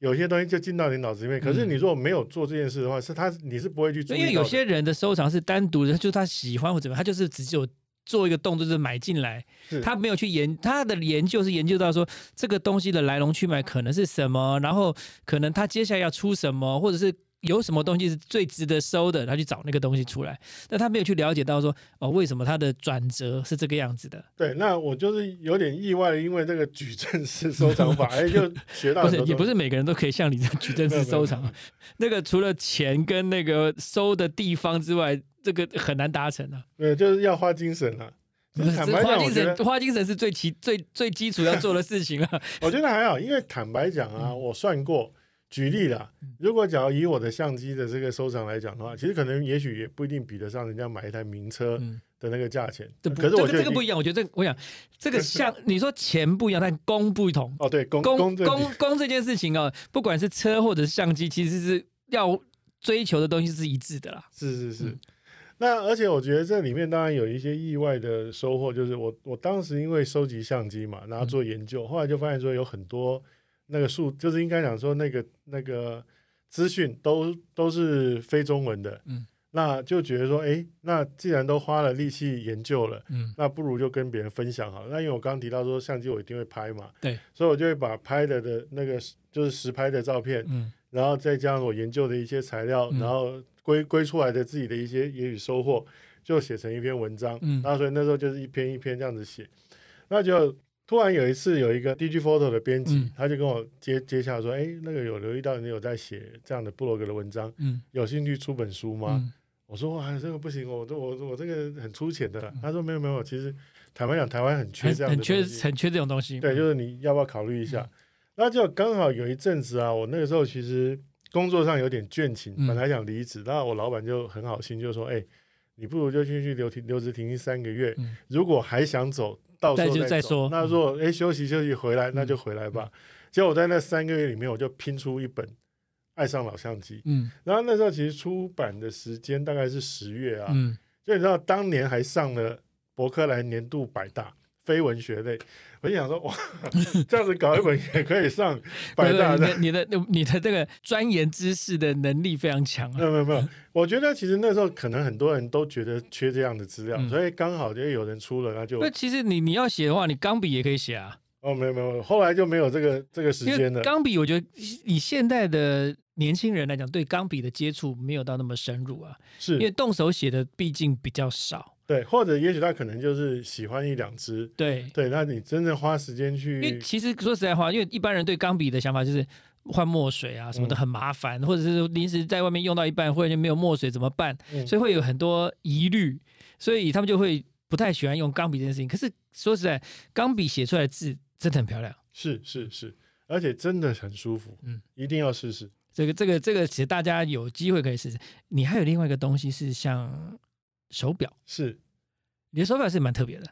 有些东西就进到你脑子里面。可是你如果没有做这件事的话，是他你是不会去注意。因为有些人的收藏是单独的，就是他喜欢或怎么样，他就是只有做一个动作，就是买进来，他没有去研他的研究是研究到说这个东西的来龙去脉可能是什么，然后可能他接下来要出什么，或者是。有什么东西是最值得收的，他去找那个东西出来，但他没有去了解到说哦，为什么他的转折是这个样子的？对，那我就是有点意外，因为这个矩阵式收藏法，哎，就学到不是，也不是每个人都可以像你这样矩阵式收藏。那个除了钱跟那个收的地方之外，这个很难达成啊。对，就是要花精神啊。坦白讲花精神，花精神是最基最最基础要做的事情啊。我觉得还好，因为坦白讲啊，我算过。举例啦，如果假如以我的相机的这个收藏来讲的话，其实可能也许也不一定比得上人家买一台名车的那个价钱。可是我觉得这个不一样，我觉得这我想这个像 你说钱不一样，但功不同。哦，对，功功功功这件事情哦，不管是车或者是相机，其实是要追求的东西是一致的啦。是是是，那而且我觉得这里面当然有一些意外的收获，就是我我当时因为收集相机嘛，然后做研究，后来就发现说有很多。那个数就是应该讲说那个那个资讯都都是非中文的，嗯，那就觉得说，哎，那既然都花了力气研究了，嗯，那不如就跟别人分享好了。那因为我刚刚提到说相机我一定会拍嘛，对，所以我就会把拍的的那个就是实拍的照片，嗯，然后再加上我研究的一些材料，然后归归出来的自己的一些也许收获，就写成一篇文章，嗯，然后所以那时候就是一篇一篇这样子写，那就。突然有一次，有一个 DG Photo 的编辑，他就跟我接接下说：“哎，那个有留意到你有在写这样的布洛格的文章，嗯有兴趣出本书吗？”我说：“哇，这个不行，我这我我这个很粗浅的。”他说：“没有没有，其实坦白讲，台湾很缺这样的，很缺很缺这种东西。对，就是你要不要考虑一下？那就刚好有一阵子啊，我那个时候其实工作上有点倦勤，本来想离职，那我老板就很好心，就说：‘哎，你不如就先去留停留职停薪三个月，如果还想走。’”到时候再说。那如果哎休息休息回来，那就回来吧。结果我在那三个月里面，我就拼出一本《爱上老相机》。嗯，然后那时候其实出版的时间大概是十月啊。嗯，就你知道，当年还上了博克莱年度百大。非文学类，我就想说，哇，这样子搞一本也可以上 百大。你的、你的、你的这个钻研知识的能力非常强。啊没有、没有、没有。我觉得其实那时候可能很多人都觉得缺这样的资料，所以刚好就有人出了，那就。那其实你你要写的话，你钢笔也可以写啊。哦，没有没有，后来就没有这个这个时间了。钢笔，我觉得以现代的年轻人来讲，对钢笔的接触没有到那么深入啊。是因为动手写的毕竟比较少。对，或者也许他可能就是喜欢一两支。对对，那你真正花时间去，因为其实说实在话，因为一般人对钢笔的想法就是换墨水啊什么的很麻烦，或者是临时在外面用到一半，忽然间没有墨水怎么办？所以会有很多疑虑，所以他们就会不太喜欢用钢笔这件事情。可是说实在，钢笔写出来的字真的很漂亮，是是是，而且真的很舒服，嗯，一定要试试。这个这个这个，其实大家有机会可以试试。你还有另外一个东西是像。手表是，你的手表是蛮特别的。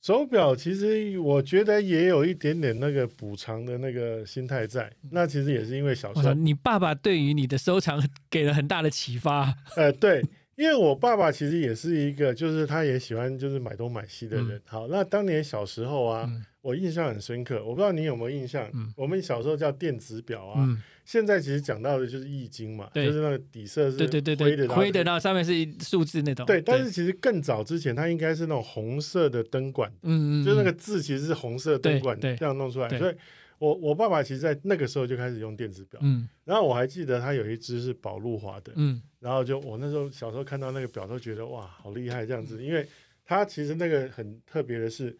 手表其实我觉得也有一点点那个补偿的那个心态在。那其实也是因为小时候，你爸爸对于你的收藏给了很大的启发。呃，对，因为我爸爸其实也是一个，就是他也喜欢就是买东买西的人。好，那当年小时候啊，我印象很深刻。我不知道你有没有印象？我们小时候叫电子表啊。现在其实讲到的就是易经嘛，就是那个底色是灰的，灰的，然后上面是数字那种。对，但是其实更早之前，它应该是那种红色的灯管，嗯嗯，就那个字其实是红色灯管这样弄出来。所以，我我爸爸其实，在那个时候就开始用电子表，嗯，然后我还记得他有一只是宝路华的，嗯，然后就我那时候小时候看到那个表都觉得哇，好厉害这样子，因为它其实那个很特别的是，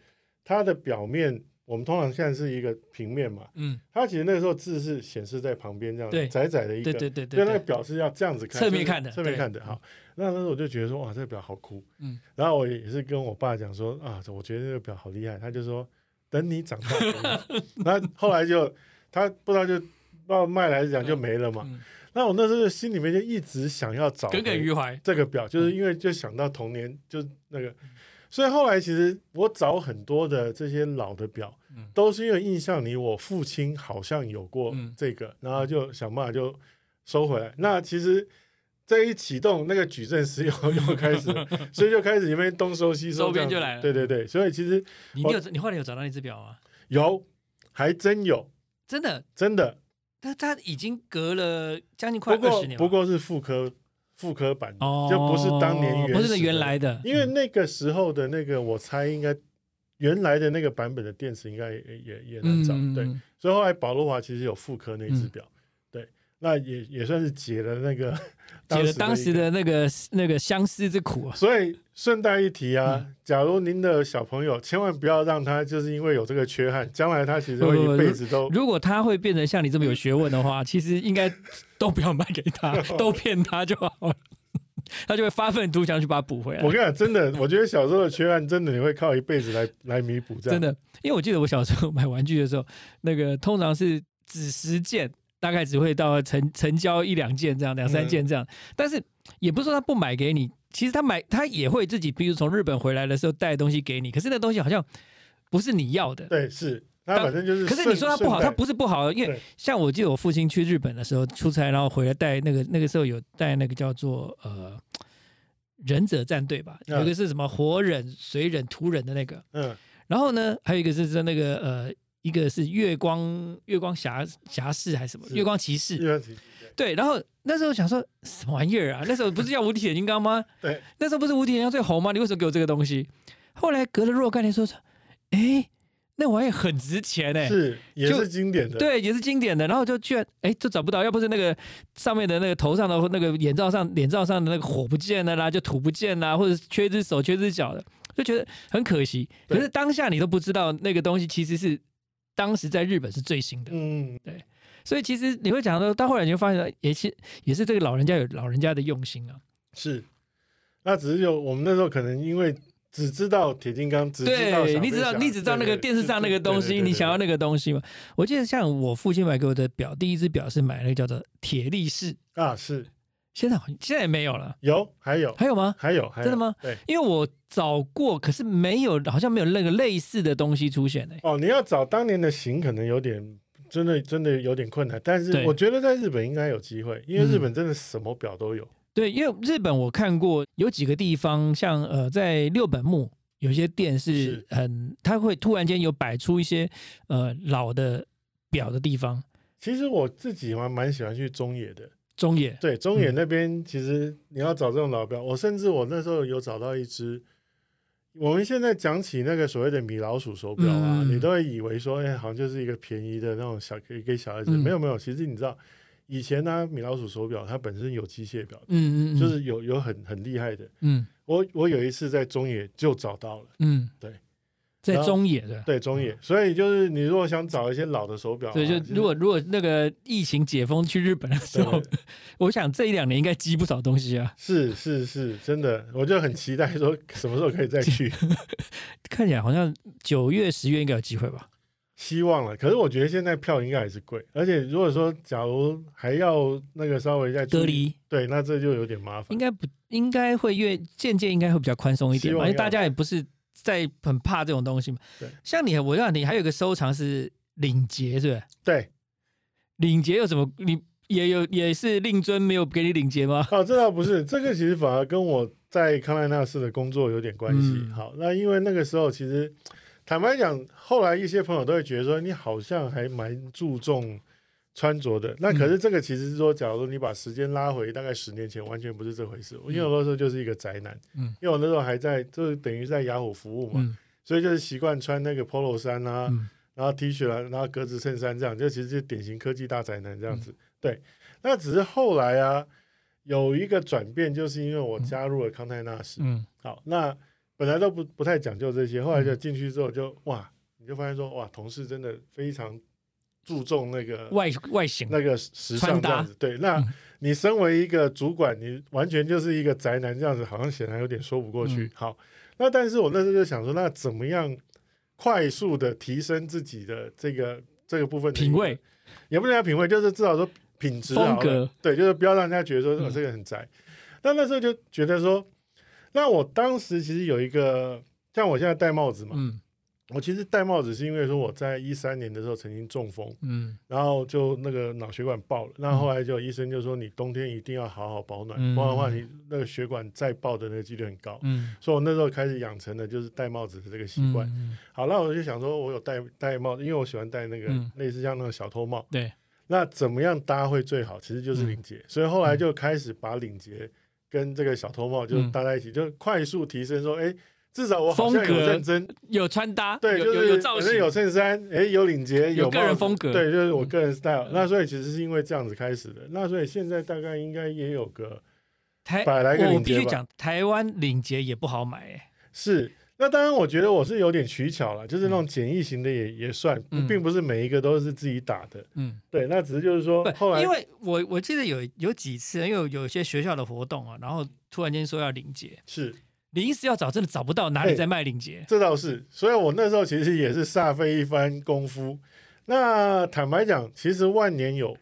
它的表面。我们通常现在是一个平面嘛，嗯，它其实那个时候字是显示在旁边这样，窄窄的一个，对对对对，那个表是要这样子看，侧面看的，侧面看的，好，那那时候我就觉得说，哇，这个表好酷，嗯，然后我也是跟我爸讲说，啊，我觉得这个表好厉害，他就说，等你长大，那后来就他不知道就到卖来讲就没了嘛，那我那时候心里面就一直想要找耿耿于怀。这个表，就是因为就想到童年就那个。所以后来其实我找很多的这些老的表，都是因为印象里我父亲好像有过这个，然后就想办法就收回来。那其实这一启动，那个矩阵石油又开始，所以就开始因为东收西收，周边就来了。对对对，所以其实你有你后来有找到那只表吗？有，还真有，真的真的。但它已经隔了将近快二十年，不过是复刻复刻版，就不是当年原不是原来的，因为那个时候的那个，我猜应该原来的那个版本的电池应该也也也难找，对，所以后来保罗华其实有复刻那只表。对那也也算是解了那 个解了当时的那个那个相思之苦啊。所以顺带一提啊，假如您的小朋友千万不要让他就是因为有这个缺憾，将来他其实会一辈子都。如果他会变成像你这么有学问的话，其实应该都不要卖给他，都骗他就好了，他就会发愤图强去把它补回来。我跟你讲，真的，我觉得小时候的缺憾，真的你会靠一辈子来来弥补。真的，因为我记得我小时候买玩具的时候，那个通常是几十件。大概只会到成成交一两件这样，两三件这样，但是也不是说他不买给你，其实他买他也会自己，比如从日本回来的时候带东西给你，可是那东西好像不是你要的。对，是，他反正就是。可是你说他不好，他不是不好，因为像我记得我父亲去日本的时候出差，然后回来带那个那个时候有带那个叫做呃忍者战队吧，有一个是什么火忍、水忍、土忍的那个，嗯，然后呢还有一个是说那个呃。一个是月光月光侠侠士还是什么月光骑士？月光骑士对。然后那时候想说什么玩意儿啊？那时候不是叫无敌铁金刚吗？对。那时候不是无敌铁金刚最红吗？你为什么给我这个东西？后来隔了若干年说，哎，那玩意很值钱哎，是也是经典的，对，也是经典的。然后就居然哎，就找不到，要不是那个上面的那个头上的那个眼罩上脸罩上的那个火不见了啦，就土不见啦，或者缺只手缺只脚的，就觉得很可惜。可是当下你都不知道那个东西其实是。当时在日本是最新的，嗯，对，所以其实你会讲到，到后来你就发现，也是也是这个老人家有老人家的用心啊。是，那只是有我们那时候可能因为只知道铁金刚，只知道你知道你只知道那个电视上那个东西，你想要那个东西嘛？我记得像我父亲买给我的表，第一只表是买那个叫做铁力士啊，是。现在现在也没有了，有还有还有吗？还有真的吗？对，因为我找过，可是没有，好像没有那个类似的东西出现呢。哦，你要找当年的型，可能有点真的真的有点困难。但是我觉得在日本应该有机会，因为日本真的什么表都有。对，因为日本我看过有几个地方，像呃在六本木有些店是很，他会突然间有摆出一些呃老的表的地方。其实我自己还蛮喜欢去中野的。中野对中野那边，其实你要找这种老表，我甚至我那时候有找到一只。我们现在讲起那个所谓的米老鼠手表啊，你都会以为说，哎，好像就是一个便宜的那种小给给小孩子。没有没有，其实你知道，以前呢，米老鼠手表它本身有机械表，嗯嗯，就是有有很很厉害的。嗯，我我有一次在中野就找到了。嗯，对。在中野的，对中野，所以就是你如果想找一些老的手表，对，就如果如果那个疫情解封去日本的时候，我想这一两年应该积不少东西啊。是是是，真的，我就很期待说什么时候可以再去。看起来好像九月、十月应该有机会吧？希望了，可是我觉得现在票应该还是贵，而且如果说假如还要那个稍微再隔离，对，那这就有点麻烦。应该不应该会越渐渐应该会比较宽松一点吧？因为大家也不是。在很怕这种东西嘛？对，像你，我让你还有个收藏是领结，是不是？对，领结有什么？你也有也是令尊没有给你领结吗？哦，这倒不是，这个其实反而跟我在康奈纳斯的工作有点关系。好，那因为那个时候其实坦白讲，后来一些朋友都会觉得说，你好像还蛮注重。穿着的。那可是这个，其实是说，假如你把时间拉回大概十年前，完全不是这回事。因为我那时候就是一个宅男，嗯，因为我那时候还在，就是等于在雅虎服务嘛，所以就是习惯穿那个 polo 衫啊，然后 T 恤啊，然后格子衬衫这样，就其实就典型科技大宅男这样子。对，那只是后来啊，有一个转变，就是因为我加入了康泰纳仕，嗯，好，那本来都不不太讲究这些，后来就进去之后就哇，你就发现说哇，同事真的非常。注重那个外外形，那个时尚这样子，对。那你身为一个主管，你完全就是一个宅男这样子，好像显然有点说不过去。好，那但是我那时候就想说，那怎么样快速的提升自己的这个这个部分品味，也不能叫品味，就是至少说品质风格，对，就是不要让人家觉得说我这个很宅。那那时候就觉得说，那我当时其实有一个，像我现在戴帽子嘛。我其实戴帽子是因为说我在一三年的时候曾经中风，嗯，然后就那个脑血管爆了，那后来就医生就说你冬天一定要好好保暖，不然的话你那个血管再爆的那个几率很高，嗯，所以我那时候开始养成了就是戴帽子的这个习惯。好，那我就想说我有戴戴帽子，因为我喜欢戴那个类似像那个小偷帽，对。那怎么样搭会最好？其实就是领结，所以后来就开始把领结跟这个小偷帽就搭在一起，就快速提升说，哎，至少我好像有认真有穿搭，对，就是有造型，有衬衫，哎，有领结，有个人风格，对，就是我个人 style。那所以其实是因为这样子开始的。那所以现在大概应该也有个百来个领结我必须讲，台湾领结也不好买，哎，是。那当然，我觉得我是有点取巧了，就是那种简易型的也也算，并不是每一个都是自己打的。嗯，对，那只是就是说，后来因为我我记得有有几次，因为有一些学校的活动啊，然后突然间说要领结，是临时要找，真的找不到哪里在卖领结。这倒是，所以我那时候其实也是煞费一番功夫。那坦白讲，其实万年有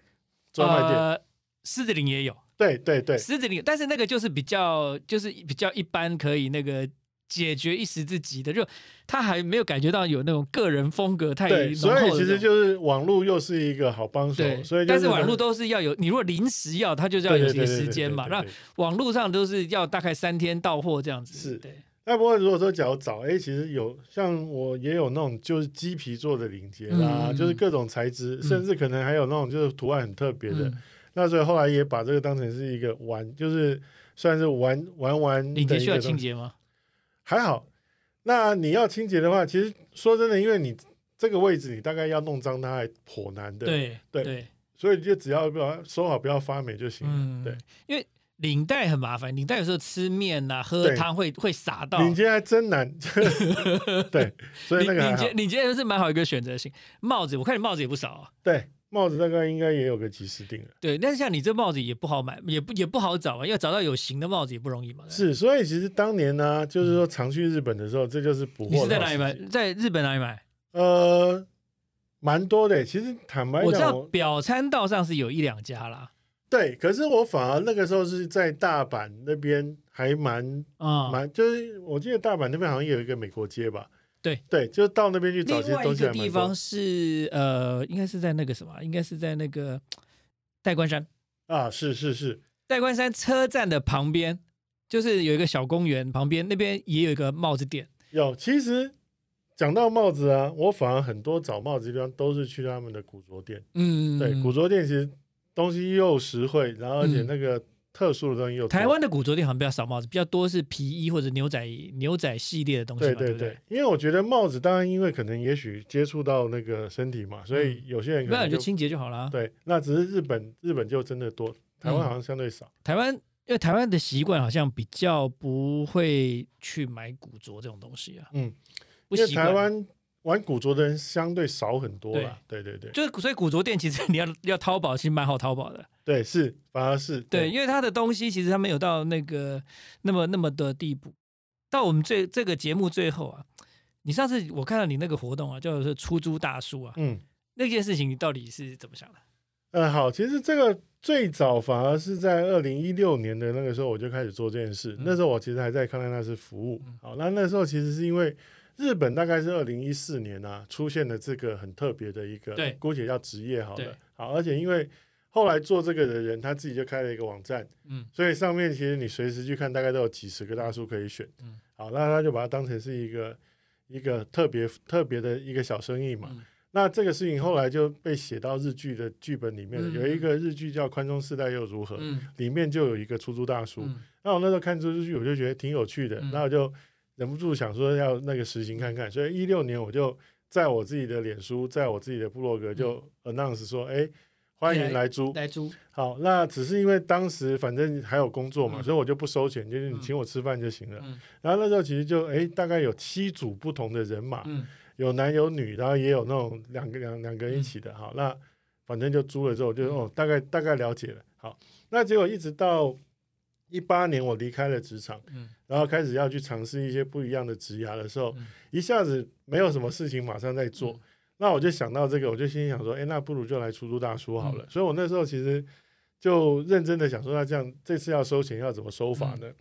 专卖店，狮子林也有，对对对，狮子林，但是那个就是比较就是比较一般，可以那个。解决一时之急的，就他还没有感觉到有那种个人风格太浓厚。所以其实就是网络又是一个好帮手。所以但是网络都是要有，你如果临时要，他就是要有些时间嘛。那网络上都是要大概三天到货这样子。是。那不过如果说假如找，哎，其实有像我也有那种就是鸡皮做的领结啦，就是各种材质，甚至可能还有那种就是图案很特别的。那所以后来也把这个当成是一个玩，就是算是玩玩玩。领结需要清洁吗？还好，那你要清洁的话，其实说真的，因为你这个位置，你大概要弄脏它还颇难的。对对，所以就只要不要收好，不要发霉就行了。对，因为领带很麻烦，领带有时候吃面呐、喝汤会会洒到。领结还真难。对，所以那个领结领结是蛮好一个选择性。帽子，我看你帽子也不少啊。对。帽子大概应该也有个几十顶了。对，但是像你这帽子也不好买，也不也不好找啊，要找到有型的帽子也不容易嘛。是，所以其实当年呢，就是说常去日本的时候，这就是补货。你是在哪里买？在日本哪里买？呃，蛮多的。其实坦白讲，我知道表参道上是有一两家啦。对，可是我反而那个时候是在大阪那边还蛮啊蛮，就是我记得大阪那边好像有一个美国街吧。对对，就到那边去找些东西。另外一个地方是呃，应该是在那个什么，应该是在那个 代官山啊，是是是，代官山车站的旁边，就是有一个小公园旁边，那边也有一个帽子店。有，其实讲到帽子啊，我反而很多找帽子地方都是去他们的古着店。嗯，对，古着店其实东西又实惠，然后而且那个。特殊的东西有台湾的古着店好像比较少帽子，比较多是皮衣或者牛仔牛仔系列的东西。对对对，因为我觉得帽子当然因为可能也许接触到那个身体嘛，所以有些人可能就清洁就好了。对，那只是日本日本就真的多，台湾好像相对少。台湾因为台湾的习惯好像比较不会去买古着这种东西啊。嗯，因为台湾。玩古着的人相对少很多了，对对对，就是所以古着店其实你要 要淘宝，其实蛮好淘宝的。对，是反而是对，因为他的东西其实他没有到那个那么那么的地步。到我们最这个节目最后啊，你上次我看到你那个活动啊，叫做出租大叔啊，嗯，那件事情你到底是怎么想的？嗯，好，其实这个最早反而是在二零一六年的那个时候我就开始做这件事，那时候我其实还在康奈纳斯服务。好，那那时候其实是因为。日本大概是二零一四年啊，出现了这个很特别的一个，姑且叫职业好了，好，而且因为后来做这个的人他自己就开了一个网站，嗯，所以上面其实你随时去看，大概都有几十个大叔可以选，嗯，好，那他就把它当成是一个一个特别特别的一个小生意嘛，那这个事情后来就被写到日剧的剧本里面了，有一个日剧叫《宽松世代又如何》，里面就有一个出租大叔，那我那时候看这日剧，我就觉得挺有趣的，那我就。忍不住想说要那个实行看看，所以一六年我就在我自己的脸书，在我自己的部落格就 announce 说，哎，欢迎来租，来租。好，那只是因为当时反正还有工作嘛，所以我就不收钱，就是你请我吃饭就行了。然后那时候其实就哎，大概有七组不同的人马，有男有女，然后也有那种两个两两个人一起的。好，那反正就租了之后，就哦，大概大概了解了。好，那结果一直到。一八年我离开了职场，嗯，然后开始要去尝试一些不一样的职涯的时候，一下子没有什么事情马上在做，那我就想到这个，我就心想说，哎，那不如就来出租大叔好了。所以我那时候其实就认真的想说，那这样这次要收钱要怎么收法呢？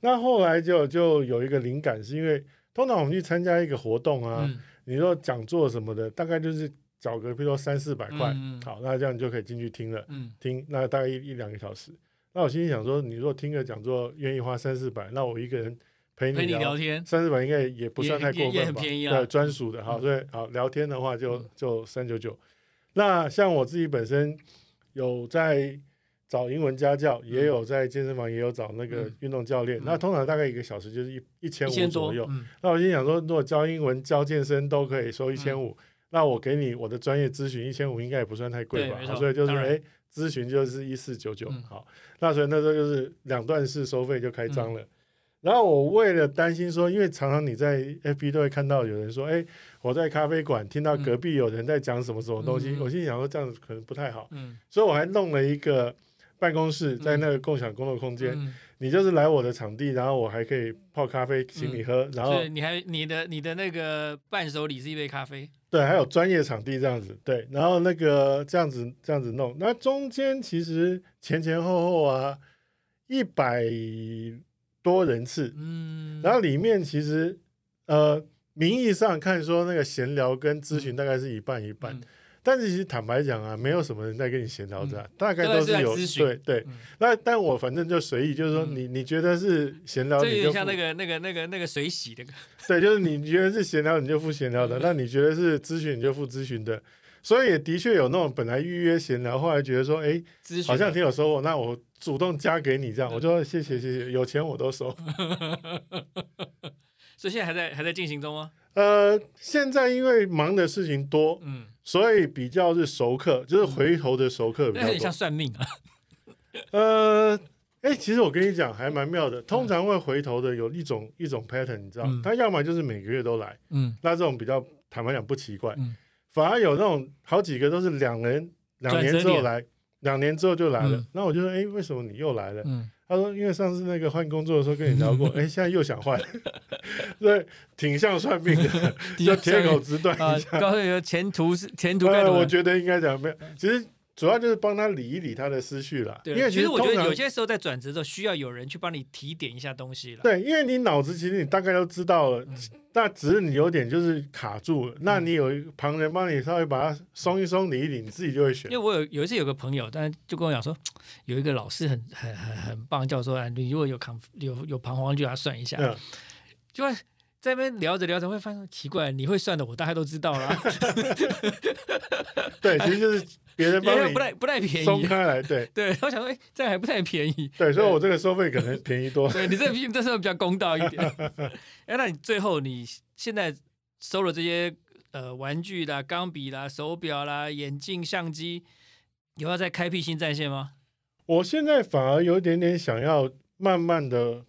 那后来就就有一个灵感，是因为通常我们去参加一个活动啊，你说讲座什么的，大概就是找个比如说三四百块，好，那这样你就可以进去听了，听那大概一一两个小时。那我心里想说，你如果听个讲座愿意花三四百，那我一个人陪你聊天，三四百应该也不算太过分吧？对，专属的哈。所以好聊天的话就就三九九。那像我自己本身有在找英文家教，也有在健身房也有找那个运动教练。那通常大概一个小时就是一一千五左右。那我心想说，如果教英文、教健身都可以收一千五，那我给你我的专业咨询一千五，应该也不算太贵吧？所以就是哎，咨询就是一四九九。好，那所以那时候就是两段式收费就开张了。然后我为了担心说，因为常常你在 FB 都会看到有人说，哎，我在咖啡馆听到隔壁有人在讲什么什么东西，我心想说这样子可能不太好，嗯，所以我还弄了一个办公室在那个共享工作空间，你就是来我的场地，然后我还可以泡咖啡请你喝，然后你还你的你的那个伴手礼是一杯咖啡，对，还有专业场地这样子，对，然后那个这样子这样子弄，那中间其实前前后后啊一百。多人次，嗯，然后里面其实，呃，名义上看说那个闲聊跟咨询大概是一半一半，但是其实坦白讲啊，没有什么人在跟你闲聊的，大概都是有对对。那但我反正就随意，就是说你你觉得是闲聊，这有点像那个那个那个那个水洗的，对，就是你觉得是闲聊你就付闲聊的，那你觉得是咨询你就付咨询的。所以也的确有那种本来预约闲聊，后来觉得说，哎，好像挺有收获，那我主动加给你这样，我就说谢谢谢谢，有钱我都收。所以现在还在还在进行中吗？呃，现在因为忙的事情多，嗯，所以比较是熟客，就是回头的熟客比较多。像算命啊。呃，哎，其实我跟你讲还蛮妙的，通常会回头的有一种一种 pattern，你知道，他要么就是每个月都来，嗯，那这种比较坦白讲不奇怪。反而有那种好几个都是两年两年之后来，两年之后就来了。那我就说，哎，为什么你又来了？他说，因为上次那个换工作的时候跟你聊过，哎，现在又想换，对，挺像算命的，要铁口直断一下。告诉你，前途是前途。我觉得应该讲没有，其实。主要就是帮他理一理他的思绪了，因为其实我觉得有些时候在转职的时候需要有人去帮你提点一下东西了。对，因为你脑子其实你大概都知道了，那只是你有点就是卡住了。那你有旁人帮你稍微把它松一松、理一理，你自己就会选。因为我有有一次有个朋友，但就跟我讲说，有一个老师很很很很棒，叫做啊，你如果有扛有有彷徨，就给他算一下。嗯就在那边聊着聊着，会发现奇怪，你会算的，我大概都知道啦。对，其实就是别人帮你不太不太便宜，松开来。对 对，我想说，哎，这还不太便宜。对，所以我这个收费可能便宜多。对你这毕竟这时候比较公道一点。哎，那你最后你现在收了这些呃玩具啦、钢笔啦、手表啦、眼镜、相机，有要再开辟新战线吗？我现在反而有点点想要慢慢的。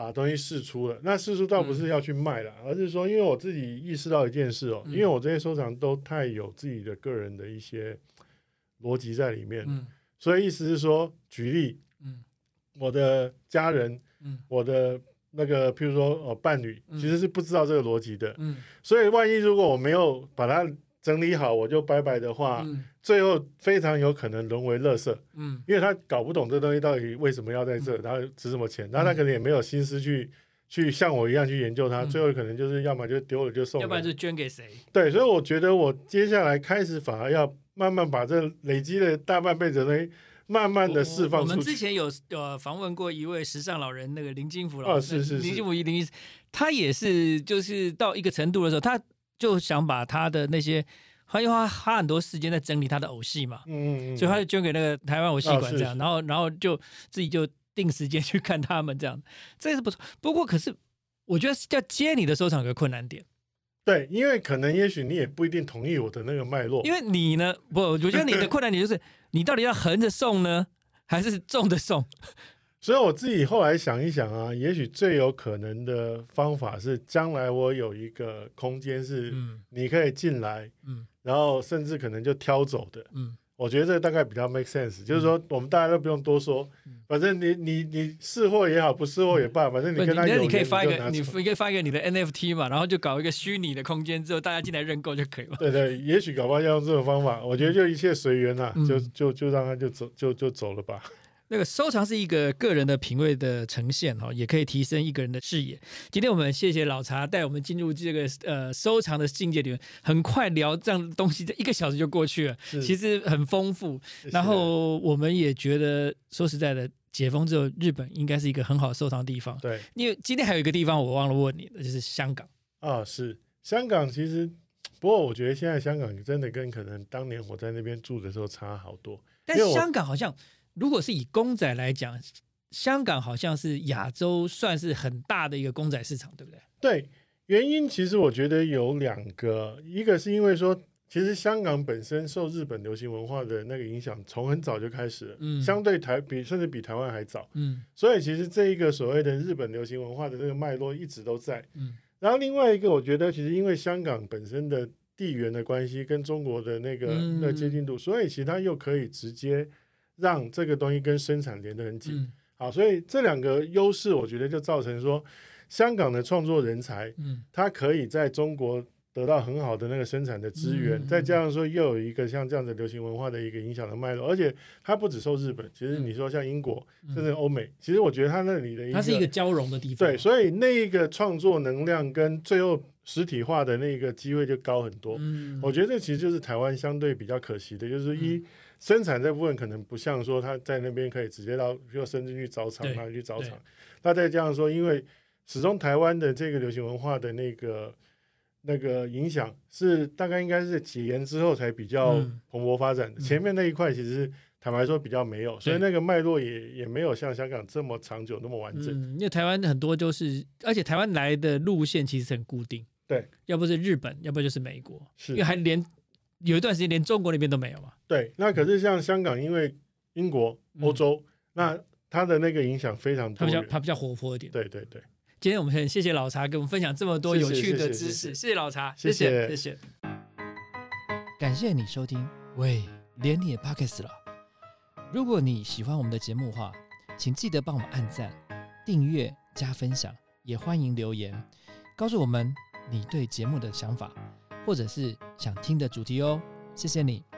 把东西试出了，那试出倒不是要去卖了，而是说，因为我自己意识到一件事哦，因为我这些收藏都太有自己的个人的一些逻辑在里面，所以意思是说，举例，嗯，我的家人，嗯，我的那个，譬如说哦，伴侣，其实是不知道这个逻辑的，嗯，所以万一如果我没有把它。整理好我就拜拜的话，最后非常有可能沦为垃圾。嗯，因为他搞不懂这东西到底为什么要在这，然后值什么钱，然后他可能也没有心思去去像我一样去研究它。最后可能就是要么就丢了就送了，要不然就捐给谁。对，所以我觉得我接下来开始反而要慢慢把这累积了大半辈子的东西，慢慢的释放出去。我们之前有呃访问过一位时尚老人，那个林金福老师，是是林金福一林，他也是就是到一个程度的时候，他。就想把他的那些，他因为他花很多时间在整理他的偶戏嘛，嗯嗯，所以他就捐给那个台湾偶戏馆这样，然后然后就自己就定时间去看他们这样，这是不错。不过可是我觉得要接你的收藏有个困难点，对，因为可能也许你也不一定同意我的那个脉络，因为你呢，不，我觉得你的困难点就是你到底要横着送呢，还是纵着送？所以我自己后来想一想啊，也许最有可能的方法是，将来我有一个空间是，你可以进来，嗯，然后甚至可能就挑走的，嗯，我觉得这个大概比较 make sense，就是说我们大家都不用多说，反正你你你试货也好，不试货也罢，反正你跟他有，你可以发一个，你你可以发一个你的 NFT 嘛，然后就搞一个虚拟的空间，之后大家进来认购就可以了。对对，也许搞不好要用这种方法，我觉得就一切随缘呐，就就就让他就走就就走了吧。那个收藏是一个个人的品味的呈现哈，也可以提升一个人的视野。今天我们谢谢老茶带我们进入这个呃收藏的境界里面，很快聊这样东西，一个小时就过去了，其实很丰富。然后我们也觉得说实在的，解封之后日本应该是一个很好收藏地方。对，因为今天还有一个地方我忘了问你的，就是香港。啊，是香港，其实不过我觉得现在香港真的跟可能当年我在那边住的时候差好多。但香港好像，如果是以公仔来讲，香港好像是亚洲算是很大的一个公仔市场，对不对？对，原因其实我觉得有两个，一个是因为说。其实香港本身受日本流行文化的那个影响，从很早就开始了，嗯，相对台比甚至比台湾还早，嗯，所以其实这一个所谓的日本流行文化的这个脉络一直都在，嗯，然后另外一个我觉得，其实因为香港本身的地缘的关系跟中国的那个那接近度，所以其实它又可以直接让这个东西跟生产连得很紧，好，所以这两个优势，我觉得就造成说香港的创作人才，嗯，他可以在中国。得到很好的那个生产的资源，再加上说又有一个像这样子流行文化的一个影响的脉络，而且它不只受日本，其实你说像英国甚至欧美，其实我觉得它那里的它是一个交融的地方，对，所以那一个创作能量跟最后实体化的那个机会就高很多。嗯，我觉得这其实就是台湾相对比较可惜的，就是一生产这部分可能不像说他在那边可以直接到，比如深圳去找厂啊去找厂，那再加上说，因为始终台湾的这个流行文化的那个。那个影响是大概应该是几年之后才比较蓬勃发展的，前面那一块其实坦白说比较没有，所以那个脉络也也没有像香港这么长久那么完整。因为台湾很多就是，而且台湾来的路线其实很固定，对，要不是日本，要不就是美国，因为还连有一段时间连中国那边都没有嘛。对，那可是像香港，因为英国、欧洲，那它的那个影响非常，它比较它比较活泼一点。对对对。今天我们很谢谢老茶给我们分享这么多有趣的知识，谢谢老茶，谢谢谢谢。感谢你收听，喂，连你也 pockets 了。如果你喜欢我们的节目的话，请记得帮我们按赞、订阅、加分享，也欢迎留言告诉我们你对节目的想法，或者是想听的主题哦。谢谢你。